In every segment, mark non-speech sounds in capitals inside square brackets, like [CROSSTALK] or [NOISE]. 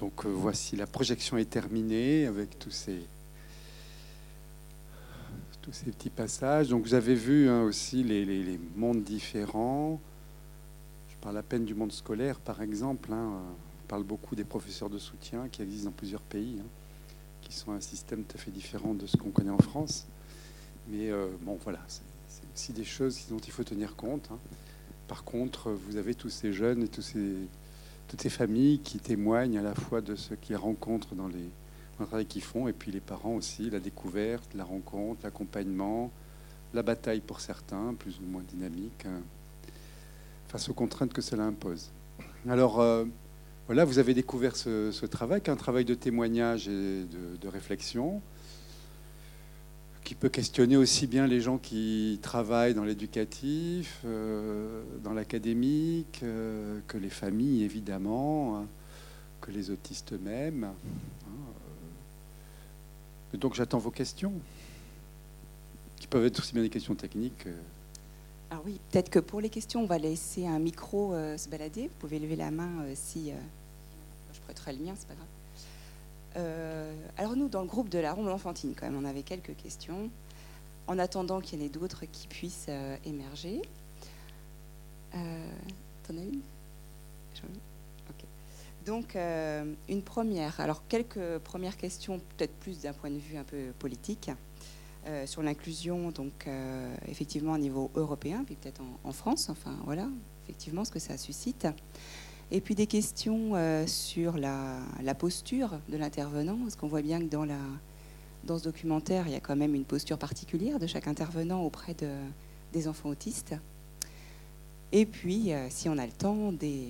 Donc euh, voici, la projection est terminée avec tous ces, tous ces petits passages. Donc vous avez vu hein, aussi les, mondes différents. Je parle à peine du monde scolaire, par exemple. Hein. On parle beaucoup des professeurs de soutien qui existent dans plusieurs pays, hein, qui sont un système tout à fait différent de ce qu'on connaît en France. Mais euh, bon, voilà, c'est aussi des choses dont il faut tenir compte. Par contre, vous avez tous ces jeunes et tous ces toutes ces familles qui témoignent à la fois de ce qu'ils rencontrent dans les le travail qu'ils font, et puis les parents aussi, la découverte, la rencontre, l'accompagnement, la bataille pour certains, plus ou moins dynamique, hein, face aux contraintes que cela impose. Alors, euh, voilà, vous avez découvert ce, travail, un travail de témoignage et de réflexion qui peut questionner aussi bien les gens qui travaillent dans l'éducatif, euh, dans l'académique, euh, que les familles évidemment, hein, que les autistes eux-mêmes. Hein, euh. donc j'attends vos questions, qui peuvent être aussi bien des questions techniques. Ah oui, peut-être que pour les questions, on va laisser un micro se balader. Vous pouvez lever la main si... je prêterai le mien, c'est pas grave. Euh, alors nous, dans le groupe de la Ronde enfantine, quand même, on avait quelques questions, en attendant qu'il y en ait d'autres qui puissent euh, émerger. Euh, T'en as une? Ok. Donc, une première. Alors, quelques premières questions, peut-être plus d'un point de vue un peu politique, sur l'inclusion, donc effectivement au niveau européen, puis peut-être en, France. Enfin, voilà, effectivement, ce que ça suscite. Et puis des questions euh, sur la, posture de l'intervenant, parce qu'on voit bien que dans, ce documentaire, il y a quand même une posture particulière de chaque intervenant auprès de, des enfants autistes. Et puis, euh, si on a le temps, des,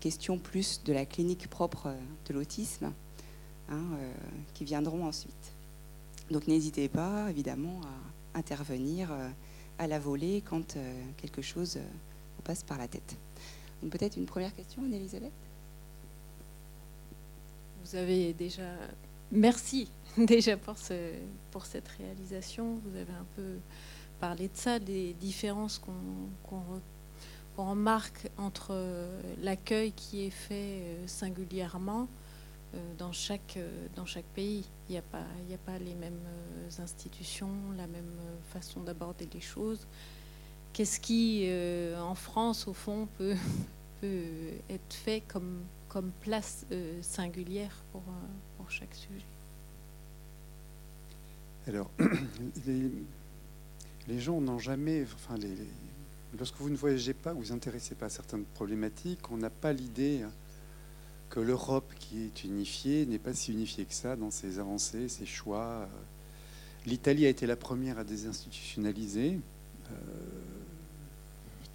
questions plus de la clinique propre de l'autisme hein, euh, qui viendront ensuite. Donc n'hésitez pas, évidemment, à intervenir à la volée quand quelque chose vous passe par la tête. Peut-être une première question, Anne-Elisabeth? Vous avez déjà. Merci [LAUGHS] déjà pour, ce, pour cette réalisation. Vous avez un peu parlé de ça, des différences qu'on remarque entre l'accueil qui est fait euh, singulièrement euh, dans chaque, pays. Il n'y a, pas, les mêmes euh, institutions, la même façon d'aborder les choses. Qu'est-ce qui, euh, en France, au fond, peut, [LAUGHS] être fait comme, place euh, singulière pour, euh, pour, chaque sujet? Alors, [CLEARS THROAT] les, gens n'ont jamais, lorsque vous ne voyagez pas, vous vous intéressez pas à certaines problématiques, on n'a pas l'idée que l'Europe qui est unifiée n'est pas si unifiée que ça dans ses avancées, ses choix. L'Italie a été la première à désinstitutionnaliser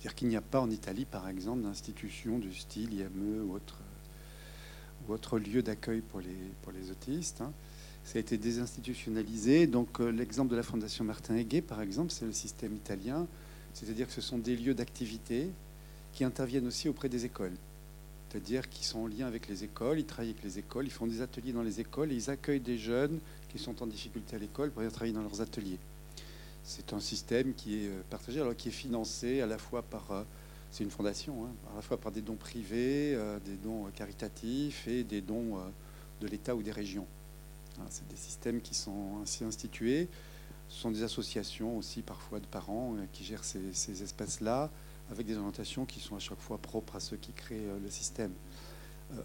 c'est-à-dire qu'il n'y a pas en Italie, par exemple, d'institution du style IME ou autre, lieu d'accueil pour les, autistes. Hein. Ça a été désinstitutionnalisé. Donc euh, l'exemple de la Fondation Martin Aiguet, par exemple, c'est le système italien. C'est-à-dire que ce sont des lieux d'activité qui interviennent aussi auprès des écoles. C'est-à-dire qu'ils sont en lien avec les écoles, ils travaillent avec les écoles, ils font des ateliers dans les écoles et ils accueillent des jeunes qui sont en difficulté à l'école pour venir travailler dans leurs ateliers. C'est un système qui est euh, partagé, alors qui est financé à la fois par, euh, c'est une fondation, hein, à la fois par des dons privés, euh, des dons caritatifs et des dons de l'État ou des régions. Hein, c'est des systèmes qui sont ainsi institués. Ce sont des associations aussi parfois de parents qui gèrent ces, espaces-là avec des orientations qui sont à chaque fois propres à ceux qui créent le système.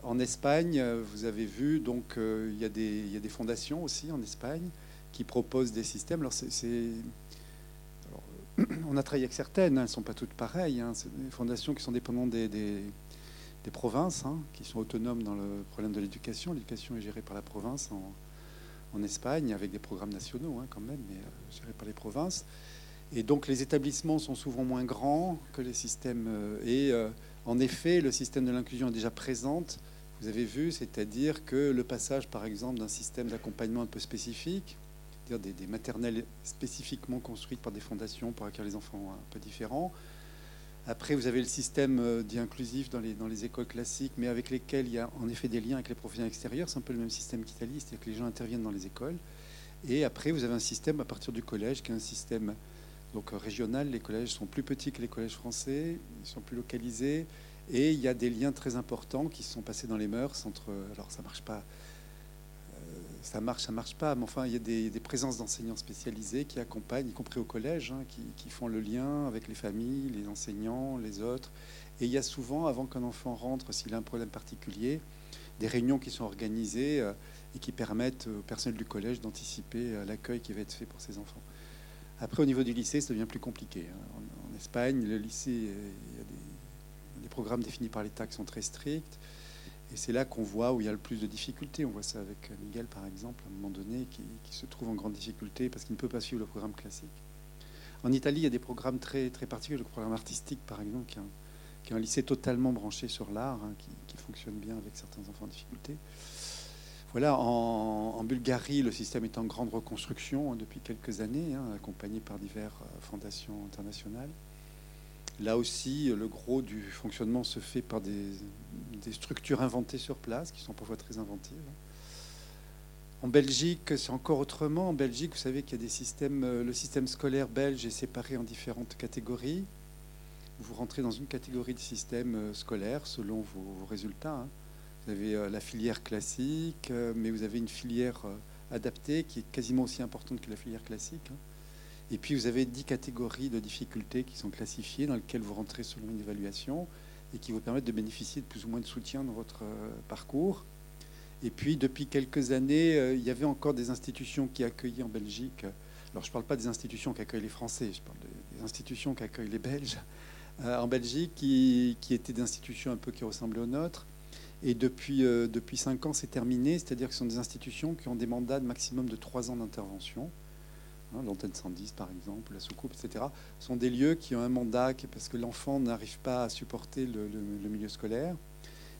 En Espagne, vous avez vu, donc il y, a des, fondations aussi en Espagne qui proposent des systèmes. On a travaillé avec certaines, elles ne sont pas toutes pareilles. Hein. C'est des fondations qui sont dépendantes des, provinces, hein, qui sont autonomes dans le problème de l'éducation. L'éducation est gérée par la province en, Espagne, avec des programmes nationaux hein, quand même, mais euh, gérée par les provinces. Et donc les établissements sont souvent moins grands que les systèmes. Euh, et euh, en effet, le système de l'inclusion est déjà présente. Vous avez vu, c'est-à-dire que le passage, par exemple, d'un système d'accompagnement un peu spécifique, des, maternelles spécifiquement construites par des fondations pour accueillir les enfants un peu différents. Après, vous avez le système euh, dit inclusif dans les, écoles classiques, mais avec lesquels il y a en effet des liens avec les professionnels extérieurs. C'est un peu le même système qu'Italie, c'est-à-dire que les gens interviennent dans les écoles. Et après, vous avez un système à partir du collège qui est un système donc, régional. Les collèges sont plus petits que les collèges français, ils sont plus localisés. Et il y a des liens très importants qui sont passés dans les mœurs entre. Alors ça marche pas. Ça marche, ça marche pas, mais enfin, il y a des, présences d'enseignants spécialisés qui accompagnent, y compris au collège, hein, qui, font le lien avec les familles, les enseignants, les autres. Et il y a souvent, avant qu'un enfant rentre, s'il a un problème particulier, des réunions qui sont organisées et qui permettent au personnel du collège d'anticiper euh, l'accueil qui va être fait pour ces enfants. Après, au niveau du lycée, ça devient plus compliqué. Hein. En, Espagne, le lycée, euh, il y a des, programmes définis par l'État qui sont très stricts. Et c'est là qu'on voit où il y a le plus de difficultés. On voit ça avec Miguel, par exemple, à un moment donné, qui, se trouve en grande difficulté parce qu'il ne peut pas suivre le programme classique. En Italie, il y a des programmes très, très particuliers. Le programme artistique, par exemple, qui est un, lycée totalement branché sur l'art, hein, qui, fonctionne bien avec certains enfants en difficulté. Voilà, en, Bulgarie, le système est en grande reconstruction depuis quelques années, hein, accompagné par diverses euh, fondations internationales. Là aussi, le gros du fonctionnement se fait par des, structures inventées sur place, qui sont parfois très inventives. En Belgique, c'est encore autrement. En Belgique, vous savez qu'il y a des systèmes. Euh, le système scolaire belge est séparé en différentes catégories. Vous rentrez dans une catégorie de système euh, scolaire selon vos, résultats. Hein. Vous avez euh, la filière classique, mais vous avez une filière adaptée qui est quasiment aussi importante que la filière classique. Hein. Et puis vous avez dix catégories de difficultés qui sont classifiées, dans lesquelles vous rentrez selon une évaluation et qui vous permettent de bénéficier de plus ou moins de soutien dans votre parcours. Et puis depuis quelques années, il y avait encore des institutions qui accueillaient en Belgique. Alors je ne parle pas des institutions qui accueillent les Français, je parle des institutions qui accueillent les Belges en Belgique, qui, étaient des institutions un peu qui ressemblaient aux nôtres et depuis, euh, depuis 5 ans, c'est terminé, c'est-à-dire que ce sont des institutions qui ont des mandats de maximum de 3 ans d'intervention. Hein, L'antenne 110, par exemple, la soucoupe, etc. Sont des lieux qui ont un mandat parce que l'enfant n'arrive pas à supporter le, milieu scolaire.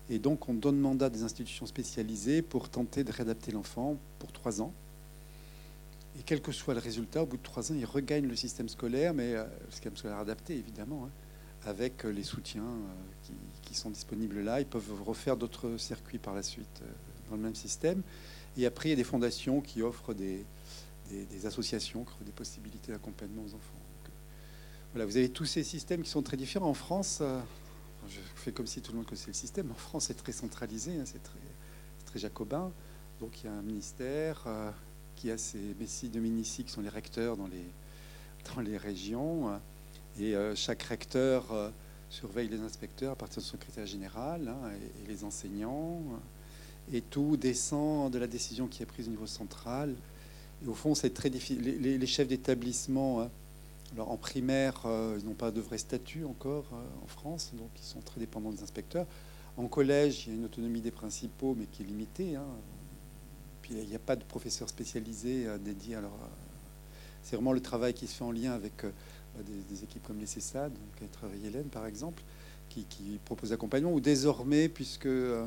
Et donc, on donne mandat à des institutions spécialisées pour tenter de réadapter l'enfant pour 3 ans. Et quel que soit le résultat, au bout de 3 ans, il regagne le système scolaire, mais euh, le système scolaire adapté, évidemment, hein, avec les soutiens euh, qui, sont disponibles là. Ils peuvent refaire d'autres circuits par la suite euh, dans le même système. Et après, il y a des fondations qui offrent des, des, associations, qui offrent des possibilités d'accompagnement aux enfants. Euh, voilà, vous avez tous ces systèmes qui sont très différents. En France, euh, je fais comme si tout le monde connaissait le système. En France, c'est très centralisé, hein, c'est très, jacobin. Donc il y a un ministère qui a ces messi dominici qui sont les recteurs dans les, dans les régions. Et chaque recteur surveille les inspecteurs à partir de son secrétaire général hein, et, les enseignants. Et tout descend de la décision qui est prise au niveau central. Au fond, c'est très difficile. Les, chefs d'établissement, hein, alors en primaire, euh, ils n'ont pas de vrai statut encore euh, en France, donc ils sont très dépendants des inspecteurs. En collège, il y a une autonomie des principaux, mais qui est limitée. Hein. Puis il n'y a pas de professeurs spécialisés euh, dédiés. Alors, c'est vraiment le travail qui se fait en lien avec des, équipes comme les CESAD, qui a travaillé Hélène par exemple, qui, qui proposent accompagnement, ou désormais, puisque euh,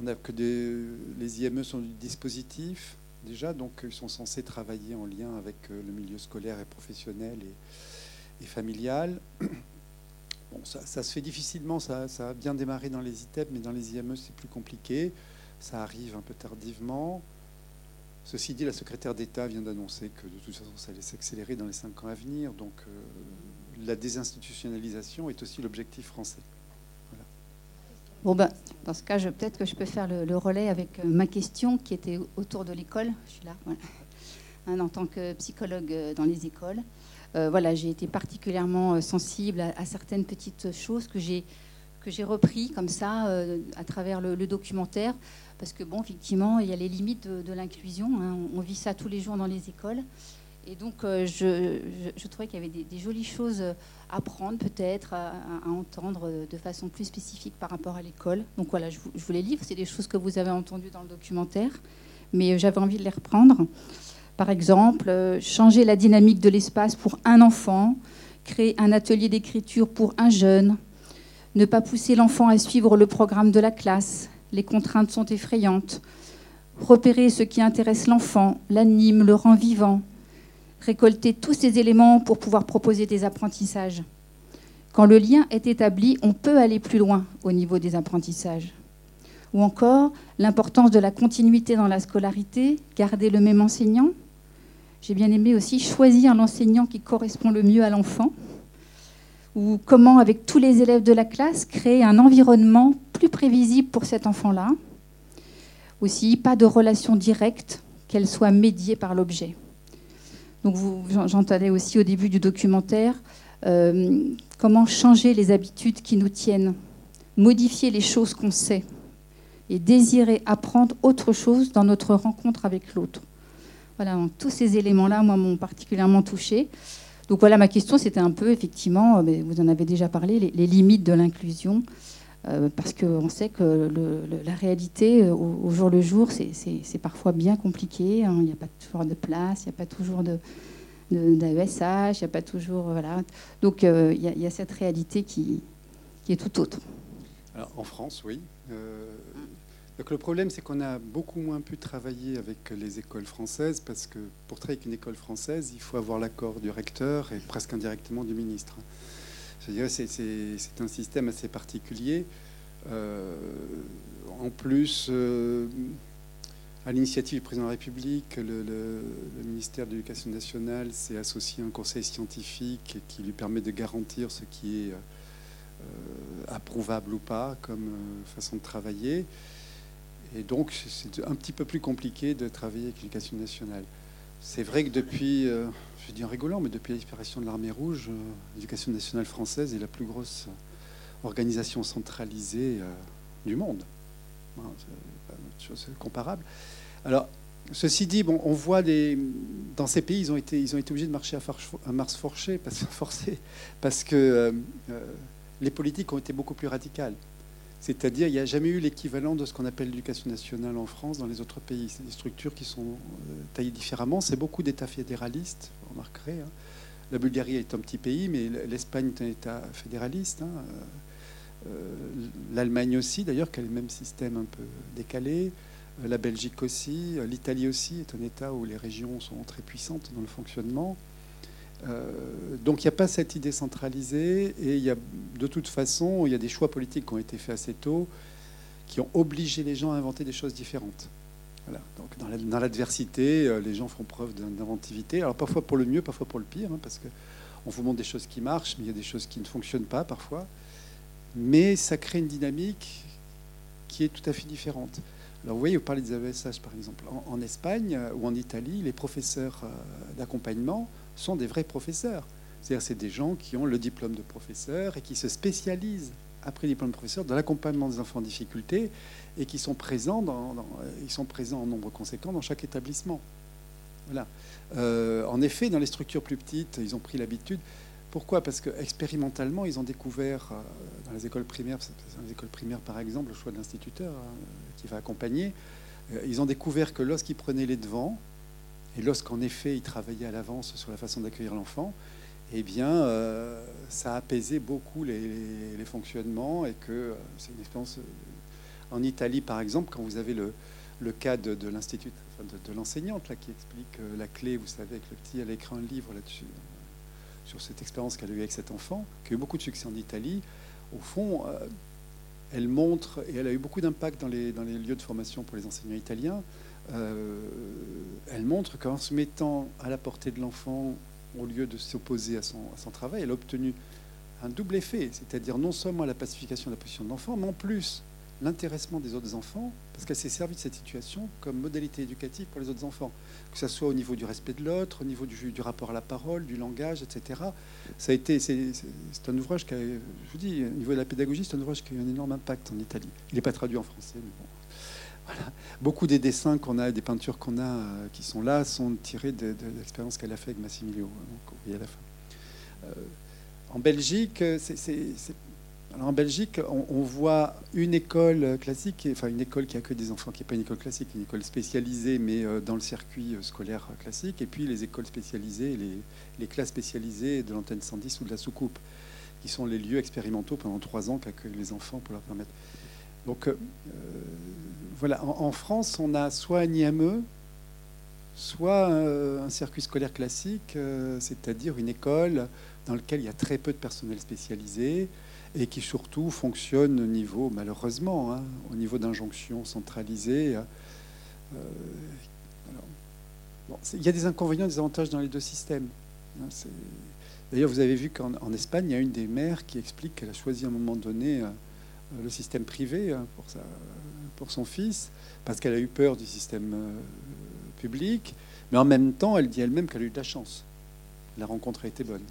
on que des, les IME sont du dispositif déjà, donc ils sont censés travailler en lien avec euh, le milieu scolaire et professionnel et, familial. [CLEARS THROAT] Bon, ça, se fait difficilement, ça, a bien démarré dans les ITEP, mais dans les IME c'est plus compliqué. Ça arrive un peu tardivement. Ceci dit, la secrétaire d'État vient d'annoncer que de toute façon, ça allait s'accélérer dans les cinq ans à venir. Donc, euh, la désinstitutionnalisation est aussi l'objectif français. Bon, ben, dans ce cas, peut-être que je peux faire le, relais avec euh, ma question qui était autour de l'école. Je suis là, hein, en tant que psychologue euh, dans les écoles. voilà, j'ai été particulièrement sensible à, certaines petites choses que j'ai que j'ai repris comme ça à travers le documentaire parce que, bon, effectivement, il y a les limites de, l'inclusion. Hein. On, vit ça tous les jours dans les écoles. Et donc, euh, je, trouvais qu'il y avait des, jolies choses à prendre, peut-être, à, entendre de façon plus spécifique par rapport à l'école. Donc voilà, je, vous les livre. C'est des choses que vous avez entendues dans le documentaire, mais j'avais envie de les reprendre. Par exemple, euh, changer la dynamique de l'espace pour un enfant, créer un atelier d'écriture pour un jeune, ne pas pousser l'enfant à suivre le programme de la classe, les contraintes sont effrayantes. Repérer ce qui intéresse l'enfant, l'anime, le rend vivant. Récolter tous ces éléments pour pouvoir proposer des apprentissages. Quand le lien est établi, on peut aller plus loin au niveau des apprentissages. Ou encore l'importance de la continuité dans la scolarité, garder le même enseignant. J'ai bien aimé aussi choisir l'enseignant qui correspond le mieux à l'enfant. Ou comment, avec tous les élèves de la classe, créer un environnement plus prévisible pour cet enfant-là. Aussi, pas de relation directe, qu'elle soit médiée par l'objet. Donc, j'entendais aussi au début du documentaire euh, comment changer les habitudes qui nous tiennent, modifier les choses qu'on sait et désirer apprendre autre chose dans notre rencontre avec l'autre. Voilà, donc tous ces éléments-là, moi, m'ont particulièrement touchée. Donc voilà, ma question, c'était un peu, effectivement, euh, vous en avez déjà parlé, les, limites de l'inclusion, parce qu'on sait que la réalité, euh, au, jour le jour, c'est parfois bien compliqué. Hein. il n'y a pas toujours de place, il n'y a pas toujours de d'AESH, il n'y a pas toujours... Voilà. Donc il y, a cette réalité qui, est tout autre. En France, oui. Donc le problème, c'est qu'on a beaucoup moins pu travailler avec les écoles françaises parce que pour travailler avec une école française, il faut avoir l'accord du recteur et presque indirectement du ministre. C'est, un système assez particulier. Euh, en plus, euh, à l'initiative du président de la République, le, ministère de l'Éducation nationale s'est associé à un conseil scientifique qui lui permet de garantir ce qui est euh, approuvable ou pas comme façon de travailler. Et donc, c'est un petit peu plus compliqué de travailler avec l'éducation nationale. C'est vrai que depuis, je dis en rigolant, mais depuis l'expiration de l'armée rouge, euh, l'éducation nationale française est la plus grosse organisation centralisée euh, du monde. Hein, pas une chose comparable. Alors, ceci dit, bon, on voit des, dans ces pays, ils ont été, ils ont été obligés de marcher à, Mars forcé parce, forcé, parce que les politiques ont été beaucoup plus radicales. C'est-à-dire, il n'y a jamais eu l'équivalent de ce qu'on appelle l'éducation nationale en France dans les autres pays. C'est des structures qui sont euh, taillées différemment. C'est beaucoup d'États fédéralistes, vous remarquerez. Hein. La Bulgarie est un petit pays, mais l'Espagne est un État fédéraliste. Hein. Euh, L'Allemagne aussi, d'ailleurs, qui a le même système un peu décalé. Euh, la Belgique aussi. L'Italie aussi est un État où les régions sont très puissantes dans le fonctionnement. Euh, donc il n'y a pas cette idée centralisée et il y a, de toute façon, il y a des choix politiques qui ont été faits assez tôt qui ont obligé les gens à inventer des choses différentes. Donc dans l'adversité, euh, les gens font preuve d'inventivité. Alors parfois pour le mieux, parfois pour le pire, hein, parce qu'on vous montre des choses qui marchent, mais il y a des choses qui ne fonctionnent pas parfois. Mais ça crée une dynamique qui est tout à fait différente. Alors vous voyez, vous parlez des AESH par exemple. En, Espagne euh, ou en Italie, les professeurs d'accompagnement sont des vrais professeurs. C'est-à-dire c'est des gens qui ont le diplôme de professeur et qui se spécialisent après le diplôme de professeur dans l'accompagnement des enfants en difficulté et qui sont présents, dans, ils sont présents en nombre conséquent dans chaque établissement. Voilà. Euh, en effet, dans les structures plus petites, ils ont pris l'habitude. Pourquoi? Parce que expérimentalement, ils ont découvert euh, dans les écoles primaires, dans les écoles primaires par exemple, le choix de l'instituteur hein, qui va accompagner, euh, ils ont découvert que lorsqu'ils prenaient les devants, et lorsqu'en effet, il travaillait à l'avance sur la façon d'accueillir l'enfant, eh bien, euh, ça a apaisé beaucoup les, fonctionnements et que euh, c'est une expérience. Euh, en Italie, par exemple, quand vous avez le, cas de, l'institut, de, l'enseignante là qui explique la clé, vous savez, avec le petit, elle a écrit un livre là-dessus sur cette expérience qu'elle a eue avec cet enfant, qui a eu beaucoup de succès en Italie. Au fond, elle montre et elle a eu beaucoup d'impact dans les lieux de formation pour les enseignants italiens. Euh, elle montre qu'en se mettant à la portée de l'enfant, au lieu de s'opposer à son, travail, elle a obtenu un double effet, c'est-à-dire non seulement la pacification de la position de l'enfant, mais en plus l'intéressement des autres enfants, parce qu'elle s'est servie de cette situation comme modalité éducative pour les autres enfants, que ce soit au niveau du respect de l'autre, au niveau du, rapport à la parole, du langage, etc. Ça a été, c'est, un ouvrage qui je vous dis, au niveau de la pédagogie, c'est un ouvrage qui a eu un énorme impact en Italie. Il n'est pas traduit en français, mais bon. Beaucoup des dessins qu'on a, des peintures qu'on a euh, qui sont là, sont tirés de, l'expérience qu'elle a fait avec Massimilio. Euh, en Belgique, en Belgique, on, voit une école classique, enfin une école qui accueille des enfants, qui n'est pas une école classique, une école spécialisée, mais euh, dans le circuit scolaire classique, et puis les écoles spécialisées, les, les classes spécialisées de l'antenne 110 ou de la soucoupe, qui sont les lieux expérimentaux pendant trois ans qu'accueillent les enfants pour leur permettre. Donc, voilà, en, France, on a soit un IME, soit euh, un circuit scolaire classique, euh, c'est-à-dire une école dans laquelle il y a très peu de personnel spécialisé et qui surtout fonctionne au niveau, malheureusement, hein, au niveau d'injonction centralisée. Euh, il y a des inconvénients des avantages dans les deux systèmes. Hein, D'ailleurs, vous avez vu qu'en en Espagne, il y a une des mères qui explique qu'elle a choisi à un moment donné euh, le système privé hein, pour, sa, pour son fils, parce qu'elle a eu peur du système euh, public. Mais en même temps, elle dit elle-même qu'elle a eu de la chance. La rencontre a été bonne.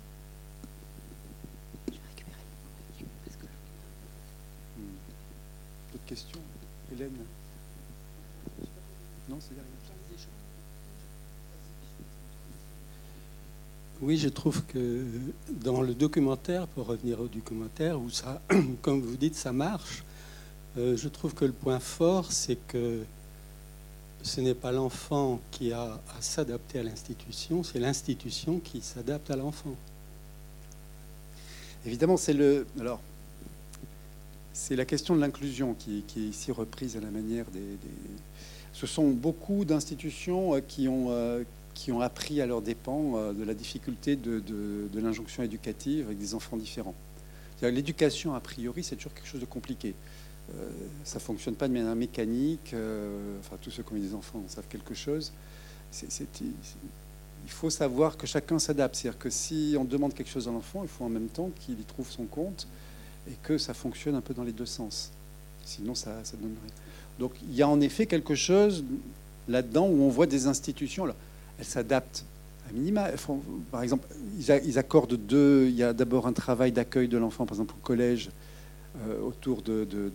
Hmm. D'autres questions? Hélène? Non, c'est derrière. Oui, je trouve que dans le documentaire, pour revenir au documentaire, où ça, [CLEARS THROAT] comme vous dites, ça marche, euh, je trouve que le point fort, c'est que ce n'est pas l'enfant qui a à s'adapter à l'institution, c'est l'institution qui s'adapte à l'enfant. Évidemment, c'est le. Alors, c'est la question de l'inclusion qui, est ici reprise à la manière des. des... Ce sont beaucoup d'institutions euh, qui ont, euh, qui ont appris à leurs dépens euh, de la difficulté de, l'injonction éducative avec des enfants différents. L'éducation, a priori, c'est toujours quelque chose de compliqué. Euh, ça fonctionne pas de manière mécanique. Euh, enfin, tous ceux qui ont des enfants en savent quelque chose. Il faut savoir que chacun s'adapte. C'est-à-dire que si on demande quelque chose à l'enfant, il faut en même temps qu'il y trouve son compte et que ça fonctionne un peu dans les deux sens. Sinon, ça, ça donne rien. Donc, il y a en effet quelque chose là-dedans où on voit des institutions. Alors, elles s'adaptent à minima. Par exemple, ils accordent deux. Il y a d'abord un travail d'accueil de l'enfant, par exemple au collège, euh, autour de, de,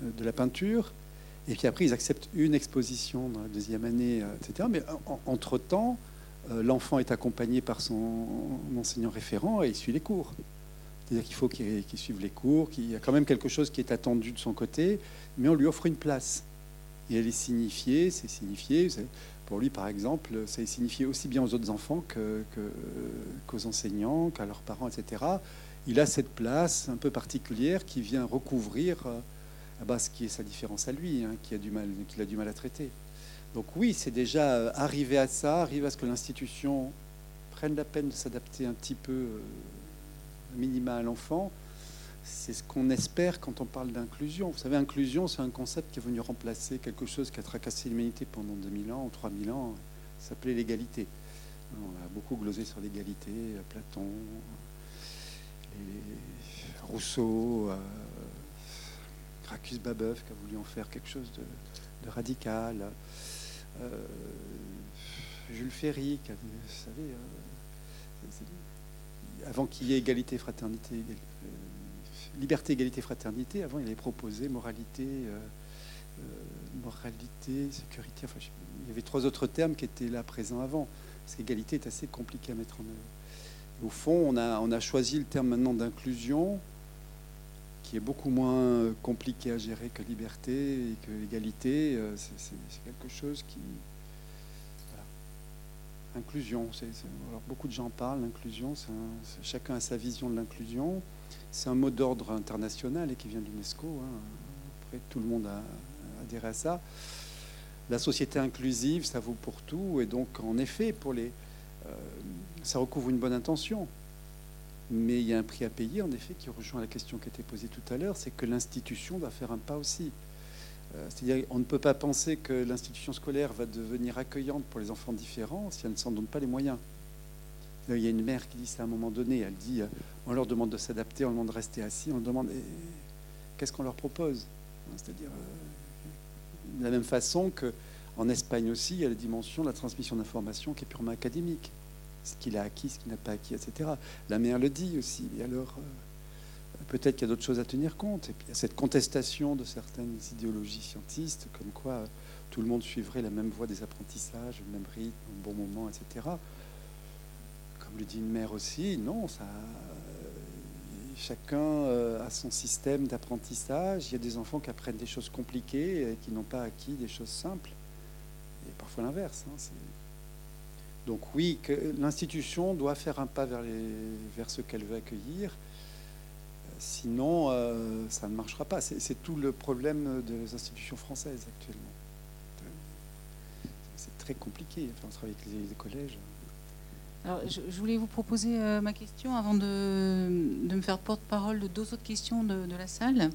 de, la peinture. Et puis après, ils acceptent une exposition dans la deuxième année, euh, etc. Mais en, entre-temps, euh, l'enfant est accompagné par son enseignant référent et il suit les cours. C'est-à-dire qu'il faut qu'il qu suive les cours, qu'il y a quand même quelque chose qui est attendu de son côté, mais on lui offre une place. Et elle est signifiée, c'est signifié. Pour lui, par exemple, ça signifié aussi bien aux autres enfants que, que, qu'aux enseignants, qu'à leurs parents, etc. Il a cette place un peu particulière qui vient recouvrir euh, bah, ce qui est sa différence à lui, hein, qu'il a du mal à traiter. Donc oui, c'est déjà euh, arrivé à ça, arriver à ce que l'institution prenne la peine de s'adapter un petit peu euh, minima à l'enfant. C'est ce qu'on espère quand on parle d'inclusion. Vous savez, inclusion, c'est un concept qui est venu remplacer quelque chose qui a tracassé l'humanité pendant 2000 ans ou 3000 ans. Ça s'appelait l'égalité. On a beaucoup glosé sur l'égalité, Platon, et Rousseau, euh, Gracchus Babeuf qui a voulu en faire quelque chose de, radical, euh, Jules Ferry, qui a, vous savez, euh, avant qu'il y ait égalité, fraternité, euh, liberté, égalité, fraternité, avant il avait proposé moralité, euh, moralité, sécurité, enfin, il y avait trois autres termes qui étaient là présents avant, parce qu'égalité est assez compliqué à mettre en œuvre. Au fond, on a, choisi le terme maintenant d'inclusion, qui est beaucoup moins compliqué à gérer que liberté et que l'égalité. C'est quelque chose qui. Inclusion. Beaucoup de gens parlent, l'inclusion, chacun a sa vision de l'inclusion. C'est un mot d'ordre international et qui vient de l'UNESCO. Hein. Après, tout le monde a adhéré à ça. La société inclusive, ça vaut pour tout. Et donc, en effet, pour les. Euh, ça recouvre une bonne intention. Mais il y a un prix à payer, en effet, qui rejoint la question qui a été posée tout à l'heure, c'est que l'institution doit faire un pas aussi. Euh, C'est-à-dire on ne peut pas penser que l'institution scolaire va devenir accueillante pour les enfants différents si elle ne s'en donne pas les moyens. Il y a une mère qui dit ça à un moment donné, elle dit, on leur demande de s'adapter, on leur demande de rester assis, on leur demande, qu'est-ce qu'on leur propose? C'est-à-dire, euh, de la même façon qu'en Espagne aussi, il y a la dimension de la transmission d'informations qui est purement académique ce qu'il a acquis, ce qu'il n'a pas acquis, etc. La mère le dit aussi. Et alors, euh, peut-être qu'il y a d'autres choses à tenir compte. Et puis, il y a cette contestation de certaines idéologies scientistes, comme quoi euh, tout le monde suivrait la même voie des apprentissages, le même rythme, au bon moment, etc. Comme le dit une mère aussi, non, ça, euh, chacun euh, a son système d'apprentissage. Il y a des enfants qui apprennent des choses compliquées et qui n'ont pas acquis des choses simples. Et parfois l'inverse. Hein, donc oui, l'institution doit faire un pas vers, les, vers ce qu'elle veut accueillir. Sinon, euh, ça ne marchera pas. C'est tout le problème des institutions françaises actuellement. C'est très compliqué. On travaille avec les collèges. Alors, je, voulais vous proposer euh, ma question avant de, de me faire porte-parole de deux autres questions de, la salle.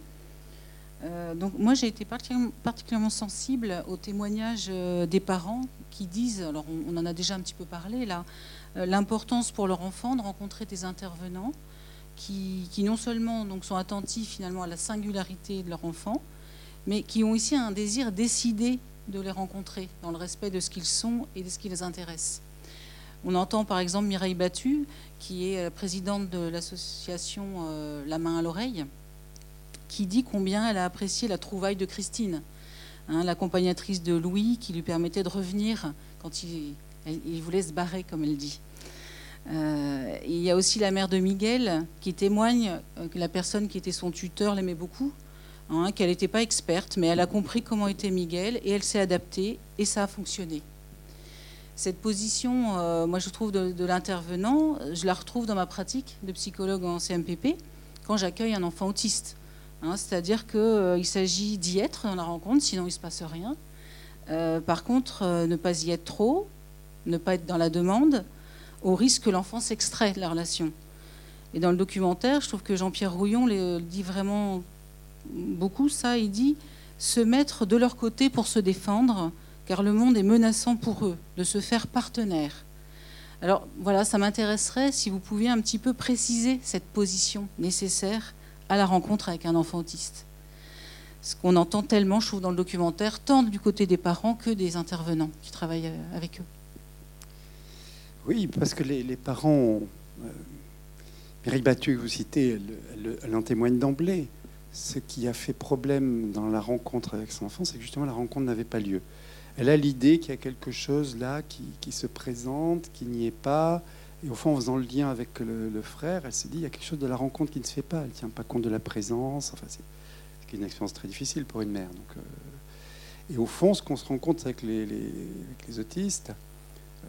Euh, donc moi j'ai été particulièrement, sensible aux témoignages euh, des parents qui disent, alors on, en a déjà un petit peu parlé là, l'importance pour leur enfant de rencontrer des intervenants qui, qui, non seulement donc, sont attentifs finalement à la singularité de leur enfant, mais qui ont aussi un désir décidé de les rencontrer dans le respect de ce qu'ils sont et de ce qui les intéresse. On entend par exemple Mireille Battu, qui est présidente de l'association euh, La main à l'oreille, qui dit combien elle a apprécié la trouvaille de Christine, hein, l'accompagnatrice de Louis, qui lui permettait de revenir quand il, voulait se barrer, comme elle dit. Euh, il y a aussi la mère de Miguel qui témoigne euh, que la personne qui était son tuteur l'aimait beaucoup, hein, qu'elle n'était pas experte, mais elle a compris comment était Miguel et elle s'est adaptée et ça a fonctionné. Cette position, euh, moi je trouve de, l'intervenant, je la retrouve dans ma pratique de psychologue en CMPP quand j'accueille un enfant autiste. Hein, C'est-à-dire qu'il euh, s'agit d'y être dans la rencontre, sinon il ne se passe rien. Euh, par contre, ne pas y être trop, ne pas être dans la demande, au risque que l'enfant s'extrait de la relation. Et dans le documentaire, je trouve que Jean-Pierre Rouillon dit vraiment beaucoup, ça. Il dit se mettre de leur côté pour se défendre, car le monde est menaçant pour eux, de se faire partenaire. Alors voilà, ça m'intéresserait si vous pouviez un petit peu préciser cette position nécessaire à la rencontre avec un enfant autiste. Ce qu'on entend tellement, je trouve, dans le documentaire, tant du côté des parents que des intervenants qui travaillent avec eux. Oui, parce que les, parents, euh, Mireille Battu, vous citez, elle, elle en témoigne d'emblée. Ce qui a fait problème dans la rencontre avec son enfant, c'est que justement la rencontre n'avait pas lieu. Elle a l'idée qu'il y a quelque chose là qui, se présente, qui n'y est pas. Et au fond, en faisant le lien avec le, frère, elle s'est dit il y a quelque chose de la rencontre qui ne se fait pas. Elle ne tient pas compte de la présence. Enfin, c'est une expérience très difficile pour une mère. Donc, euh, et au fond, ce qu'on se rend compte avec les, autistes,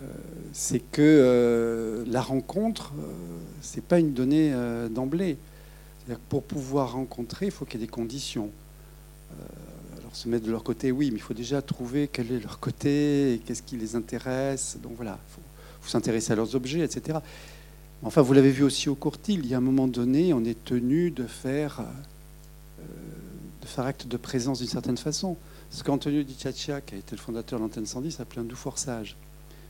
euh, c'est que euh, la rencontre, euh, c'est pas une donnée d'emblée. Pour pouvoir rencontrer, il faut qu'il y ait des conditions. Alors se mettre de leur côté, oui, mais il faut déjà trouver quel est leur côté, qu'est-ce qui les intéresse. Donc voilà, il faut, s'intéresser à leurs objets, etc. Enfin, vous l'avez vu aussi au Courtil, il y a un moment donné, on est tenu de faire, euh, de faire acte de présence d'une certaine façon. Ce qu'Antonio Di Ciaccia, qui a été le fondateur de l'antenne 110, appelait un doux forçage.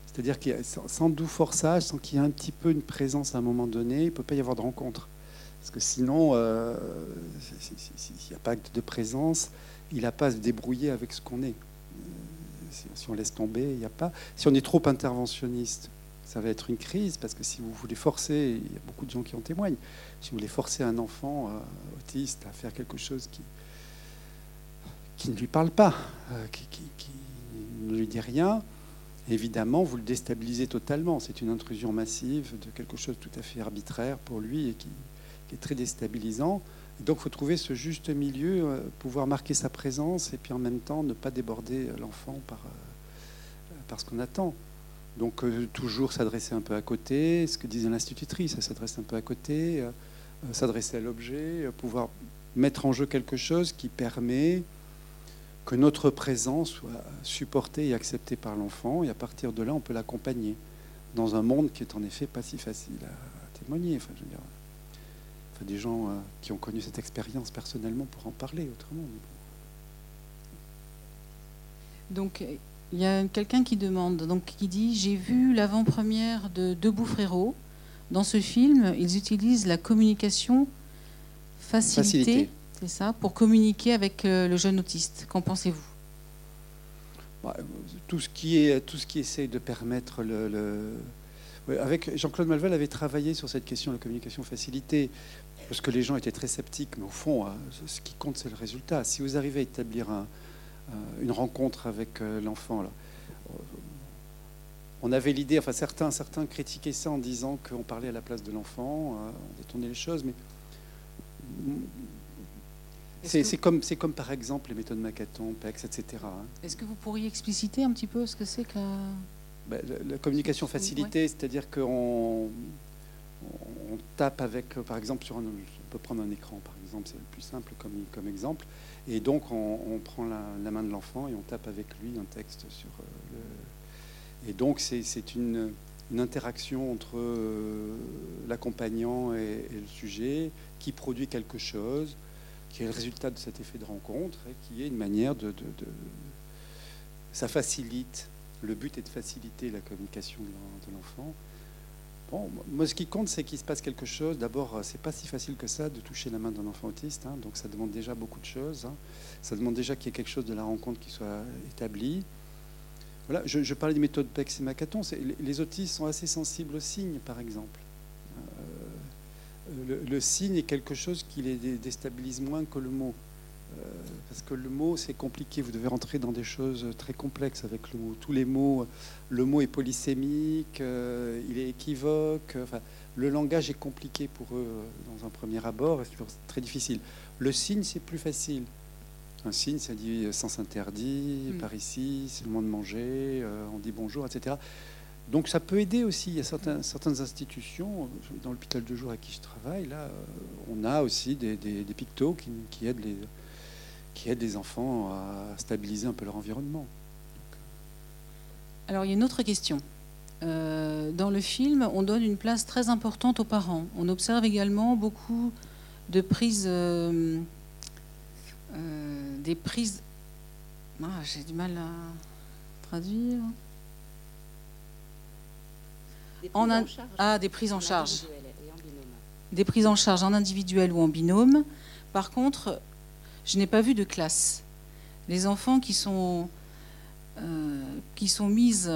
C'est-à-dire qu'il sans doux forçage, sans qu'il y ait un petit peu une présence à un moment donné, il ne peut pas y avoir de rencontre. Parce que sinon, euh, s'il n'y a pas acte de présence, il n'a pas à se débrouiller avec ce qu'on est. Euh, si, on laisse tomber, il n'y a pas. Si on est trop interventionniste, ça va être une crise, parce que si vous voulez forcer, il y a beaucoup de gens qui en témoignent, si vous voulez forcer un enfant euh, autiste à faire quelque chose qui, qui ne lui parle pas, euh, qui, qui, ne lui dit rien, évidemment, vous le déstabilisez totalement. C'est une intrusion massive de quelque chose tout à fait arbitraire pour lui et qui est très déstabilisant. Donc, il faut trouver ce juste milieu, euh, pouvoir marquer sa présence et puis en même temps ne pas déborder l'enfant par, euh, par ce qu'on attend. Donc, euh, toujours s'adresser un peu à côté, ce que disait l'institutrice, ça s'adresse un peu à côté, euh, s'adresser à l'objet, euh, pouvoir mettre en jeu quelque chose qui permet que notre présence soit supportée et acceptée par l'enfant, et à partir de là, on peut l'accompagner dans un monde qui est en effet pas si facile à, témoigner. Des gens euh, qui ont connu cette expérience personnellement pour en parler autrement. Donc, il y a quelqu'un qui demande, donc qui dit J'ai vu l'avant-première de Debout Frérot. Dans ce film, ils utilisent la communication facilitée, Facilité. c'est ça, pour communiquer avec euh, le jeune autiste. Qu'en pensez-vous? Bah, tout, ce qui est, tout ce qui essaye de permettre le. le... Avec Jean-Claude Malval avait travaillé sur cette question de la communication facilitée, parce que les gens étaient très sceptiques, mais au fond, hein, ce qui compte, c'est le résultat. Si vous arrivez à établir un, une rencontre avec euh, l'enfant. Là. On avait l'idée, enfin certains, certains critiquaient ça en disant qu'on parlait à la place de l'enfant, euh, on détournait les choses, mais c'est comme, comme par exemple les méthodes Macathon, PEX, etc. Est-ce que vous pourriez expliciter un petit peu ce que c'est que... Ben, la, la, communication facilitée, ouais. c'est-à-dire qu'on on tape avec, par exemple, sur un, on peut prendre un écran, par exemple, c'est le plus simple comme, comme exemple, et donc, on, prend la, main de l'enfant et on tape avec lui un texte sur euh, le. Et donc, c'est une, interaction entre euh, l'accompagnant et, le sujet qui produit quelque chose, qui est le résultat de cet effet de rencontre et qui est une manière de ça facilite. Le but est de faciliter la communication de l'enfant. Bon, moi, ce qui compte, c'est qu'il se passe quelque chose. D'abord, c'est pas si facile que ça de toucher la main d'un enfant autiste, hein, donc ça demande déjà beaucoup de choses. hein. Ça demande déjà qu'il y ait quelque chose de la rencontre qui soit établi. Voilà, je, parlais des méthodes PEX et Macathon. c'est- Les, autistes sont assez sensibles aux signes, par exemple. Euh, le, signe est quelque chose qui les dé- déstabilise moins que le mot. Euh, parce que le mot, c'est compliqué. Vous devez rentrer dans des choses très complexes avec le mot. Tous les mots, le mot est polysémique, euh, il est équivoque. Enfin, le langage est compliqué pour eux euh, dans un premier abord. C'est toujours très difficile. Le signe, c'est plus facile. Un signe, ça dit sens interdit, Mm. par ici, c'est le moment de manger, euh, on dit bonjour, etc. Donc ça peut aider aussi. Il y a certains- certaines institutions, dans l'hôpital de jour à qui je travaille, là, on a aussi des, des, des pictos qui, qui aident les, qui aident les enfants à stabiliser un peu leur environnement. Alors, il y a une autre question. Euh, dans le film, on donne une place très importante aux parents. On observe également beaucoup de prises, euh, euh, des prises. Ah, J'ai du mal à traduire. Des En prises charge, Ah, des prises en en charge. individuel et en binôme. Des prises en charge en individuel ou en binôme. Par contre, je n'ai pas vu de classe. Les enfants qui sont, euh, qui sont mises,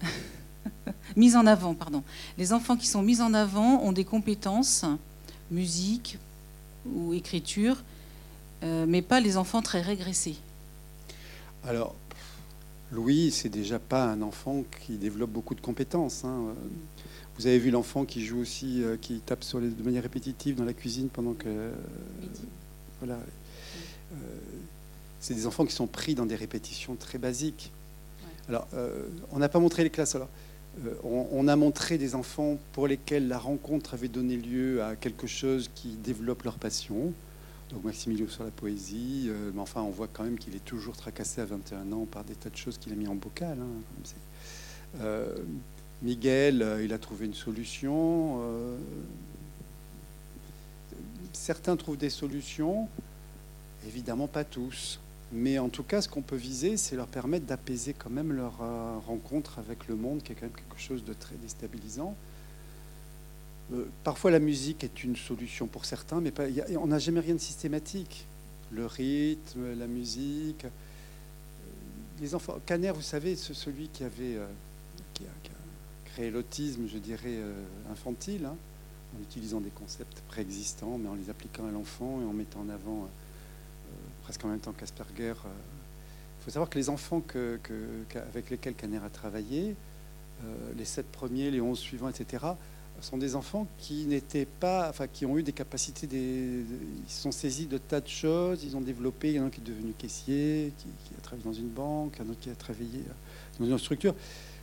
[LAUGHS] mises en avant, pardon. Les enfants qui sont mis en avant ont des compétences, musique ou écriture, euh, mais pas les enfants très régressés. Alors, Louis, c'est déjà pas un enfant qui développe beaucoup de compétences. hein. Vous avez vu l'enfant qui joue aussi, euh, qui tape sur les, de manière répétitive dans la cuisine pendant que. euh, voilà. Euh, c'est des enfants qui sont pris dans des répétitions très basiques. Alors, euh, on n'a pas montré les classes. Alors, euh, on, on a montré des enfants pour lesquels la rencontre avait donné lieu à quelque chose qui développe leur passion. Donc Maximilien sur la poésie, euh, mais enfin on voit quand même qu'il est toujours tracassé à 21 ans par des tas de choses qu'il a mis en bocal. hein, comme. Euh, Miguel, euh, il a trouvé une solution. certains trouvent des solutions, évidemment pas tous. Mais en tout cas, ce qu'on peut viser, c'est leur permettre d'apaiser quand même leur euh, rencontre avec le monde, qui est quand même quelque chose de très déstabilisant. Euh, parfois, la musique est une solution pour certains, mais on n'a jamais rien de systématique. Le rythme, la musique. Euh, Les enfants. Caner, vous savez, c'est celui qui avait a, créé l'autisme, je dirais, infantile, hein, en utilisant des concepts préexistants, mais en les appliquant à l'enfant et en mettant en avant, euh, euh, presque en même temps qu'Asperger. euh. Il faut savoir que les enfants avec lesquels Caner a travaillé, euh, les sept premiers, les onze suivants, etc., sont des enfants qui n'étaient pas, enfin, qui ont eu des capacités, ils sont saisis de tas de choses, ils ont développé. Il y en a un qui est devenu caissier, qui, a travaillé dans une banque, un autre qui a travaillé euh, dans une structure.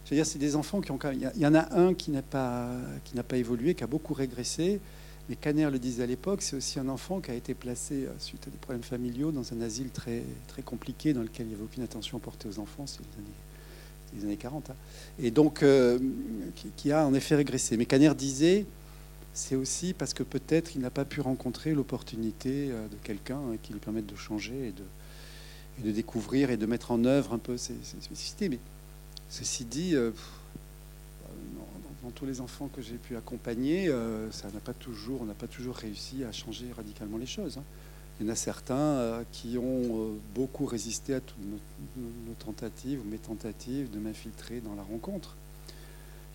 Je veux dire, c'est des enfants qui ont il y en a un qui n'a pas, qui n'a pas évolué, qui a beaucoup régressé. Mais Caner le disait à l'époque, c'est aussi un enfant qui a été placé euh, suite à des problèmes familiaux dans un asile très, compliqué dans lequel il n'y avait aucune attention portée aux enfants. C'est les années, les années 40. hein. Et donc, euh, qui, a en effet régressé. Mais Caner disait, c'est aussi parce que peut-être il n'a pas pu rencontrer l'opportunité euh, de quelqu'un euh, qui lui permette de changer et de, découvrir et de mettre en œuvre un peu ses, ses spécificités. Mais ceci dit, dans, tous les enfants que j'ai pu accompagner, euh, ça n'a pas toujours, on n'a pas toujours réussi à changer radicalement les choses. hein. Il y en a certains euh, qui ont euh, beaucoup résisté à toutes nos, nos- tentatives, mes tentatives de m'infiltrer dans la rencontre.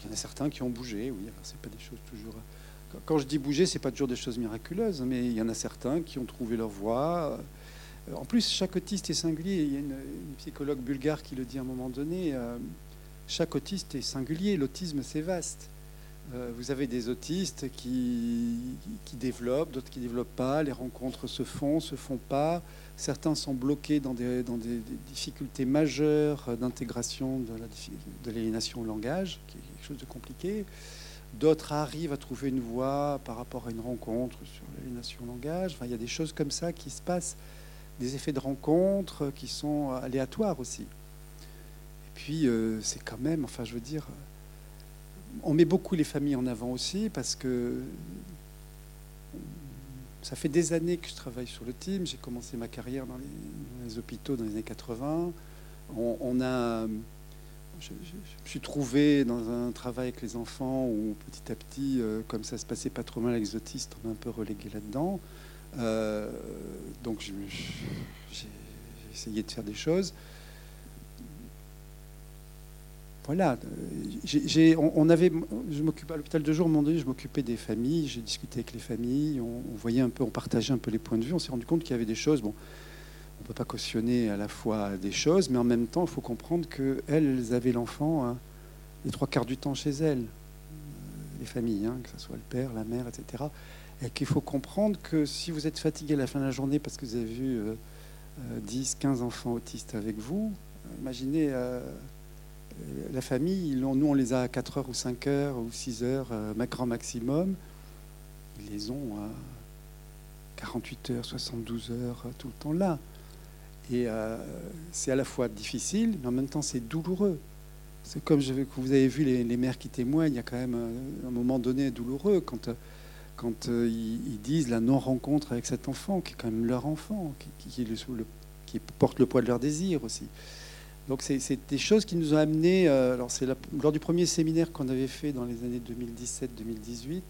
Il y en a certains qui ont bougé, oui. C'est pas des choses toujours. Quand- je dis bouger, c'est pas toujours des choses miraculeuses, mais il y en a certains qui ont trouvé leur voie. En plus, chaque autiste est singulier. Il y a une, psychologue bulgare qui le dit à un moment donné. Chaque autiste est singulier. L'autisme, c'est vaste. Euh, vous avez des autistes qui, qui développent, d'autres qui ne développent pas. Les rencontres se font, se font pas. Certains sont bloqués dans des, dans des- difficultés majeures d'intégration de l'aliénation au langage, qui est quelque chose de compliqué. D'autres arrivent à trouver une voie par rapport à une rencontre sur l'aliénation au langage. Enfin, il y a des choses comme ça qui se passent, des effets de rencontre qui sont aléatoires aussi. Puis, euh, c'est quand même, enfin, je veux dire, on met beaucoup les familles en avant aussi parce que ça fait des années que je travaille sur le team. J'ai commencé ma carrière dans les, hôpitaux dans les années 80. On, a, je, me suis trouvé dans un travail avec les enfants où petit à petit, euh, comme ça se passait pas trop mal avec les autistes, on m'a un peu relégué là-dedans. Euh, donc j'ai essayé de faire des choses. Voilà, j'ai, on, avait, je m'occupais à l'hôpital de jour, moment donné, je m'occupais des familles, j'ai discuté avec les familles, on, voyait un peu, on partageait un peu les points de vue, on s'est rendu compte qu'il y avait des choses, bon, on ne peut pas cautionner à la fois des choses, mais en même temps, il faut comprendre qu'elles elles avaient l'enfant hein, les trois quarts du temps chez elles, euh, les familles, hein, que ce soit le père, la mère, etc. Et qu'il faut comprendre que si vous êtes fatigué à la fin de la journée parce que vous avez vu 10, euh, 15 euh, enfants autistes avec vous, imaginez la famille, nous on les a à 4 heures ou 5 heures ou 6 heures, grand maximum, ils les ont à 48 heures, 72 heures, tout le temps là. Et euh, c'est à la fois difficile, mais en même temps c'est douloureux. C'est comme je, vous avez vu les, mères qui témoignent, il y a quand même un, moment donné douloureux quand, quand euh, ils, disent la non-rencontre avec cet enfant, qui est quand même leur enfant, qui, qui, porte le poids de leur désir aussi. Donc c'est des choses qui nous ont amenés. Euh, alors c'est lors du premier séminaire qu'on avait fait dans les années 2017-2018